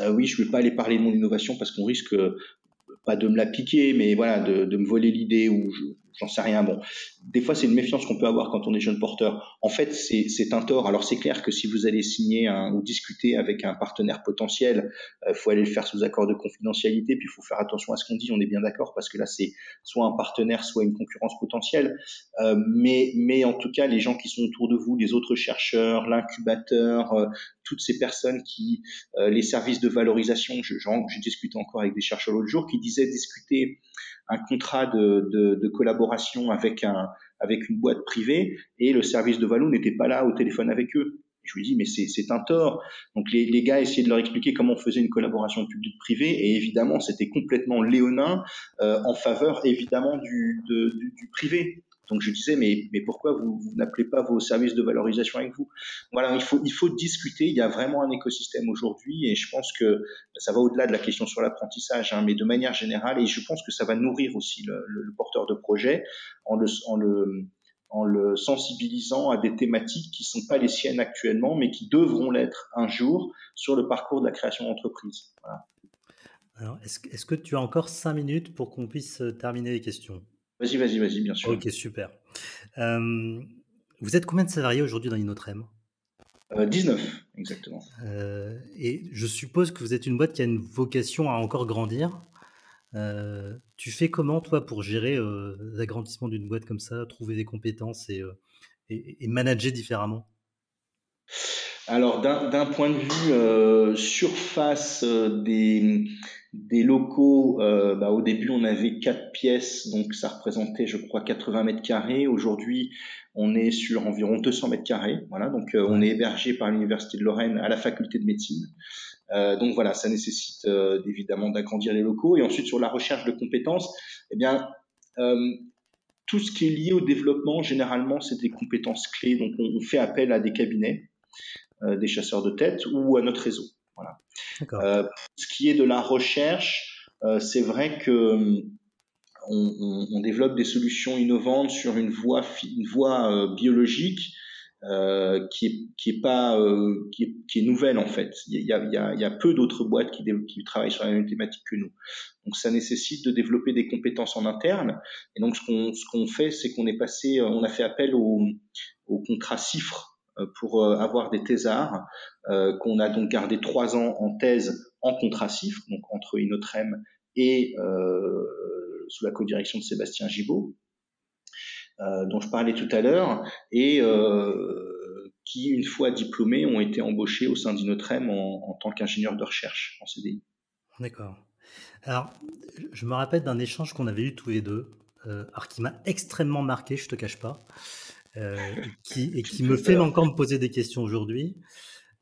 euh, oui je vais pas aller parler de mon innovation parce qu'on risque pas de me la piquer, mais voilà, de, de me voler l'idée ou j'en sais rien. Bon, des fois, c'est une méfiance qu'on peut avoir quand on est jeune porteur. En fait, c'est un tort. Alors, c'est clair que si vous allez signer un, ou discuter avec un partenaire potentiel, il euh, faut aller le faire sous accord de confidentialité, puis il faut faire attention à ce qu'on dit. On est bien d'accord parce que là, c'est soit un partenaire, soit une concurrence potentielle. Euh, mais, mais en tout cas, les gens qui sont autour de vous, les autres chercheurs, l'incubateur, euh, toutes ces personnes qui, euh, les services de valorisation, j'ai discuté encore avec des chercheurs l'autre jour qui disaient discuter un contrat de, de, de, collaboration avec un avec une boîte privée et le service de Valo n'était pas là au téléphone avec eux. je lui dis mais c'est un tort. Donc les, les gars essayaient de leur expliquer comment on faisait une collaboration publique-privée et évidemment c'était complètement léonin euh, en faveur évidemment du, du, du privé. Donc je disais, mais, mais pourquoi vous, n'appelez pas vos services de valorisation avec vous? Voilà, il faut, il faut discuter. Il y a vraiment un écosystème aujourd'hui et je pense que ça va au-delà de la question sur l'apprentissage, hein, mais de manière générale, et je pense que ça va nourrir aussi le, le, porteur de projet en le, en, le, en le sensibilisant à des thématiques qui ne sont pas les siennes actuellement, mais qui devront l'être un jour sur le parcours de la création d'entreprise. Voilà. Alors, est-ce, est-ce que tu as encore cinq minutes pour qu'on puisse euh, terminer les questions? Vas-y, vas-y, vas-y, bien sûr. Ok, super. Euh, vous êtes combien de salariés aujourd'hui dans Inotrem euh, 19, exactement. Euh, et je suppose que vous êtes une boîte qui a une vocation à encore grandir. Euh, tu fais comment, toi, pour gérer l'agrandissement d'une boîte comme ça, trouver des compétences et, et, et manager différemment? Alors, d'un point de vue surface des, des locaux, euh, bah, au début on avait quatre pièces, donc ça représentait je crois 80 mètres carrés. Aujourd'hui on est sur environ 200 mètres carrés. Voilà, donc euh, on est hébergé par l'université de Lorraine à la faculté de médecine. Euh, donc voilà, ça nécessite euh, évidemment d'agrandir les locaux. Et ensuite sur la recherche de compétences, eh bien tout ce qui est lié au développement, généralement, c'est des compétences clés. Donc, on, fait appel à des cabinets, des chasseurs de tête ou à notre réseau. Voilà. Euh, ce qui est de la recherche, euh, c'est vrai que euh, on, on, développe des solutions innovantes sur une voie, une voie euh, biologique euh, qui est qui est pas euh, qui, est, qui, est, nouvelle en fait. Il y a, il y a, il y a peu d'autres boîtes qui, qui travaillent sur la même thématique que nous. Donc ça nécessite de développer des compétences en interne. Et donc ce qu'on ce qu'on fait, c'est qu'on est passé, on a fait appel au, au contrat CIFRE euh, pour euh, avoir des thésards euh, qu'on a donc gardé trois ans en thèse en contracif, donc entre Inotrem et sous la co-direction de Sébastien Gibaud, dont je parlais tout à l'heure, et qui, une fois diplômés, ont été embauchés au sein d'Inotrem en, tant qu'ingénieur de recherche en CDI. D'accord. Alors, je me rappelle d'un échange qu'on avait eu tous les deux, euh, alors qui m'a extrêmement marqué, je te cache pas. Euh, qui, et qui me fait encore me poser des questions aujourd'hui.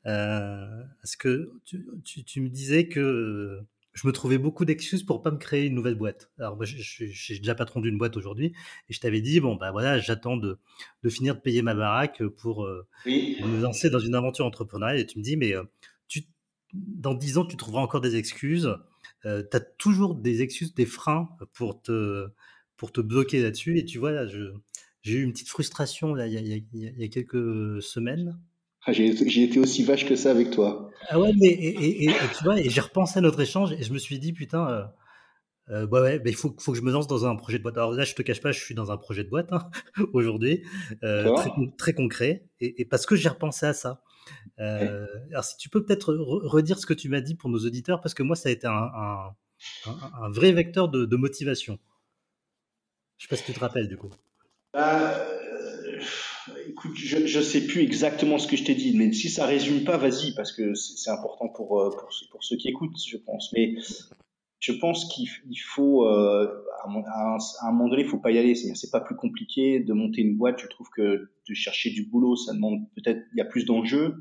Euh, parce que tu, tu, tu, me disais que je me trouvais beaucoup d'excuses pour pas me créer une nouvelle boîte. Alors moi, je, suis déjà patron d'une boîte aujourd'hui, et je t'avais dit bon bah voilà, j'attends de, de, finir de payer ma baraque pour, euh, oui. me lancer dans une aventure entrepreneuriale. Et tu me dis mais euh, tu, dans dix ans, tu trouveras encore des excuses. Euh, tu as toujours des excuses, des freins pour te pour te bloquer là-dessus. Et tu vois là, je j'ai eu une petite frustration là, il, y a, il, y a, quelques semaines. Ah, j'ai été aussi vache que ça avec toi. Ah ouais, mais et, et, tu vois, et j'ai repensé à notre échange et je me suis dit, putain, euh, euh, bah ouais, bah il faut, faut que je me lance dans un projet de boîte. Alors là, je te cache pas, je suis dans un projet de boîte hein, *laughs* aujourd'hui, euh, très, très, concret, et, et parce que j'ai repensé à ça. Euh, ouais. Alors si tu peux peut-être redire ce que tu m'as dit pour nos auditeurs, parce que moi, ça a été un, un, un, un vrai vecteur de, de motivation. Je sais pas si tu te rappelles du coup. Bah, euh, écoute, je ne sais plus exactement ce que je t'ai dit, mais si ça résume pas, vas-y, parce que c'est important pour, euh, pour, ceux qui écoutent, je pense. Mais je pense qu'il faut, euh, à, un, à, un, moment donné, il faut pas y aller. C'est pas plus compliqué de monter une boîte. Je trouve que de chercher du boulot, ça demande peut-être, il y a plus d'enjeux.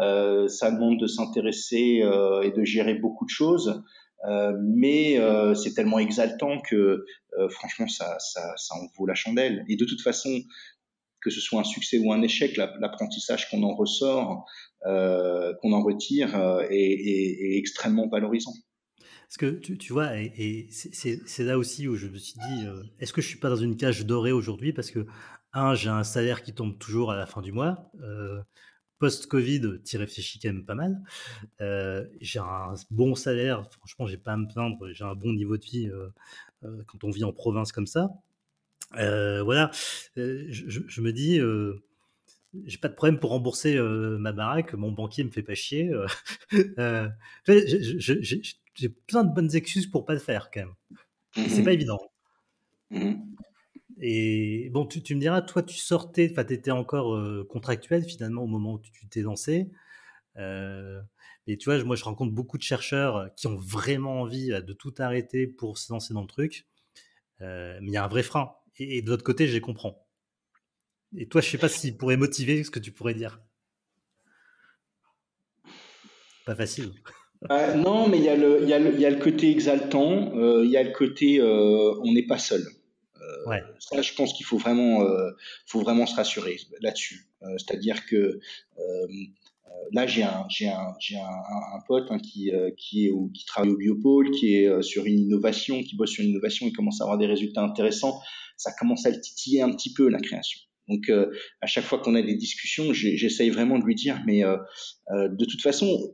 Euh, ça demande de s'intéresser euh, et de gérer beaucoup de choses. Mais c'est tellement exaltant que franchement, ça, ça, ça en vaut la chandelle. Et de toute façon, que ce soit un succès ou un échec, l'apprentissage qu'on en ressort, qu'on en retire, est, extrêmement valorisant. Parce que tu, tu vois, et, c'est là aussi où je me suis dit, est-ce que je suis pas dans une cage dorée aujourd'hui? Parce que, un, j'ai un salaire qui tombe toujours à la fin du mois. Post-Covid, tu réfléchis quand même pas mal. j'ai un bon salaire, franchement, j'ai pas à me plaindre, j'ai un bon niveau de vie quand on vit en province comme ça. voilà, je, me dis, j'ai pas de problème pour rembourser ma baraque, mon banquier me fait pas chier. *laughs* j'ai plein de bonnes excuses pour pas le faire quand même. C'est mmh pas évident. Mmh Et bon, tu, me diras, toi, tu sortais, enfin, tu étais encore contractuel finalement au moment où tu t'es lancé. et tu vois, moi, je rencontre beaucoup de chercheurs qui ont vraiment envie de tout arrêter pour se lancer dans le truc. mais il y a un vrai frein. Et, de l'autre côté, je les comprends. Et toi, je sais pas s'il pourrait motiver ce que tu pourrais dire. Pas facile. *laughs* Euh, non, mais il y, a le, côté exaltant, euh, il y a le côté euh, on n'est pas seul. Ouais. Ça, je pense qu'il faut vraiment, faut vraiment se rassurer là-dessus. C'est-à-dire que là, j'ai un, j'ai un, j'ai un, un, pote hein, qui, qui, est qui travaille au Biopôle, qui est sur une innovation, qui bosse sur une innovation, il commence à avoir des résultats intéressants. Ça commence à le titiller un petit peu la création. Donc, à chaque fois qu'on a des discussions, j'essaye vraiment de lui dire, mais de toute façon,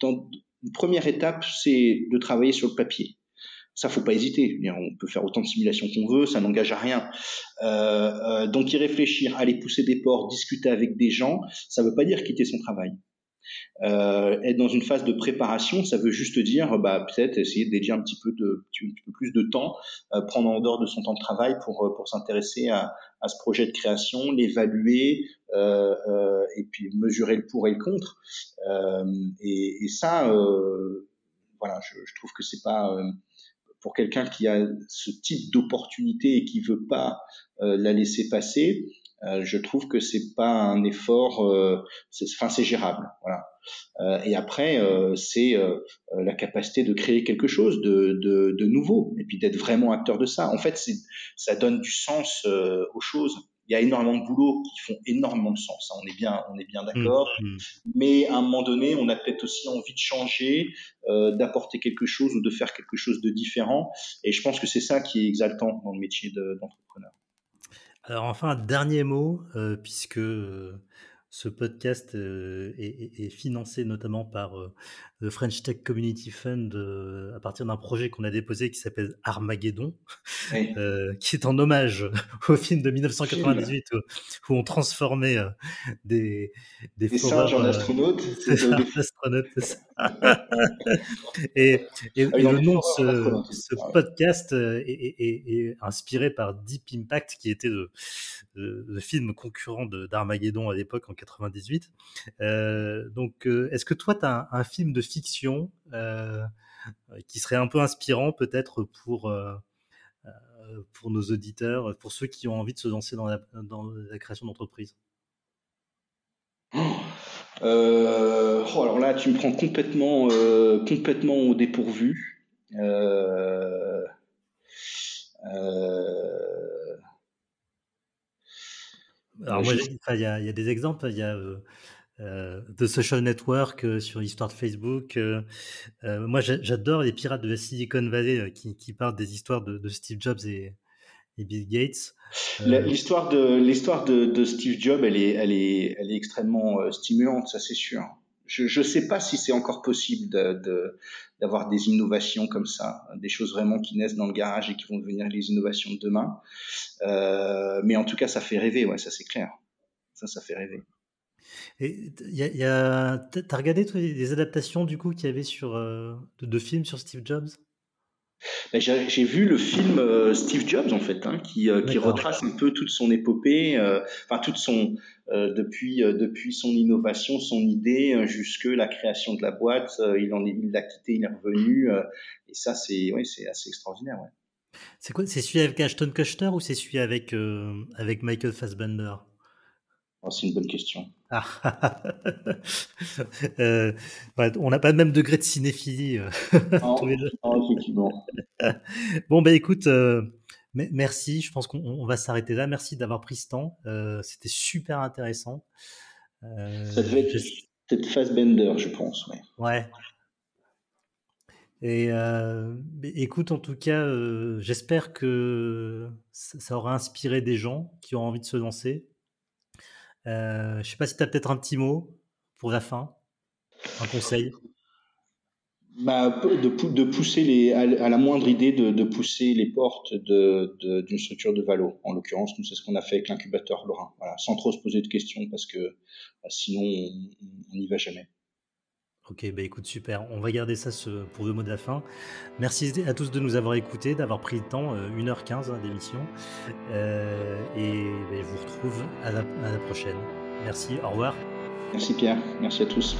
dans, une première étape, c'est de travailler sur le papier. Ça, faut pas hésiter. On peut faire autant de simulations qu'on veut, ça n'engage à rien. Euh, euh, donc, y réfléchir, aller pousser des ports, discuter avec des gens, ça ne veut pas dire quitter son travail. Euh, être dans une phase de préparation, ça veut juste dire bah, peut-être essayer de dédier un petit peu, plus de temps, prendre en dehors de son temps de travail pour, s'intéresser à, ce projet de création, l'évaluer et puis mesurer le pour et le contre. Et, et, ça, voilà, je, je, trouve que c'est pas pour quelqu'un qui a ce type d'opportunité et qui veut pas la laisser passer, euh, je trouve que c'est pas un effort, euh, enfin c'est gérable, voilà. Euh, et après, c'est la capacité de créer quelque chose de, de, de nouveau et puis d'être vraiment acteur de ça. En fait, ça donne du sens aux choses. Il y a énormément de boulot qui font énormément de sens. Hein. On est bien, on est bien d'accord. Mmh, mmh. Mais à un moment donné, on a peut-être aussi envie de changer, d'apporter quelque chose ou de faire quelque chose de différent. Et je pense que c'est ça qui est exaltant dans le métier d'entrepreneur. Alors enfin, un dernier mot, euh, puisque euh, ce podcast euh, est, financé notamment par le French Tech Community Fund à partir d'un projet qu'on a déposé qui s'appelle Armageddon, *laughs* qui est en hommage *laughs* au film de 1998 où, on transformait des, des, des singes en astronautes. et, et, ah le nom de ce, podcast est, inspiré par Deep Impact, qui était le, le film concurrent d'Armageddon à l'époque en 98. Euh, donc, euh, est-ce que toi, tu as un, film de fiction euh, qui serait un peu inspirant peut-être pour, pour nos auditeurs, pour ceux qui ont envie de se lancer dans la, dans la création d'entreprise oh, alors là, tu me prends complètement, complètement au dépourvu. Alors moi, il y, a des exemples. Il y a euh, euh, Social Network euh, sur l'histoire de Facebook. moi, j'adore les pirates de la Silicon Valley qui, parlent des histoires de, Steve Jobs et, Bill Gates. L'histoire de l'histoire de, Steve Jobs, elle est, elle est, elle est extrêmement stimulante, ça c'est sûr je ne sais pas si c'est encore possible d'avoir des innovations comme ça, des choses vraiment qui naissent dans le garage et qui vont devenir les innovations de demain. Euh, mais en tout cas, ça fait rêver, ouais, ça c'est clair. Ça, ça fait rêver. Et y a, y a, t'as regardé toi, les adaptations du coup qu'il y avait sur euh, de, films sur Steve Jobs? Ben, j'ai vu le film euh, Steve Jobs en fait, hein, qui, qui retrace un peu toute son épopée, enfin toute son euh, depuis euh, depuis son innovation, son idée, euh, jusque la création de la boîte. il en il l'a quitté, il est revenu. et ça, c'est oui, c'est assez extraordinaire. Ouais. C'est quoi C'est celui avec Ashton Kutcher ou c'est celui avec avec Michael Fassbender? Oh, C'est une bonne question. Ah. *laughs* euh, on n'a pas le même degré de cinéphilie. Euh, *laughs* non, effectivement. *laughs* bon, ben écoute, euh, merci. Je pense qu'on va s'arrêter là. Merci d'avoir pris ce temps. Euh, c'était super intéressant. Ça devait être peut-être Fassbender, je pense. Ouais. ouais. Et écoute, en tout cas, j'espère que ça, aura inspiré des gens qui ont envie de se lancer. Je ne sais pas si tu as peut-être un petit mot pour la fin, un conseil. Bah, de, pousser les, à, la moindre idée de, pousser les portes d'une structure de Valo. En l'occurrence, nous, c'est ce qu'on a fait avec l'incubateur Lorrain. Voilà, sans trop se poser de questions parce que bah, sinon, on n'y va jamais. Ok, bah écoute, super. On va garder ça pour le mot de la fin. Merci à tous de nous avoir écoutés, d'avoir pris le temps, 1h15 euh, hein, d'émission. Euh, et bah, je vous retrouve à la prochaine. Merci, au revoir. Merci Pierre, merci à tous.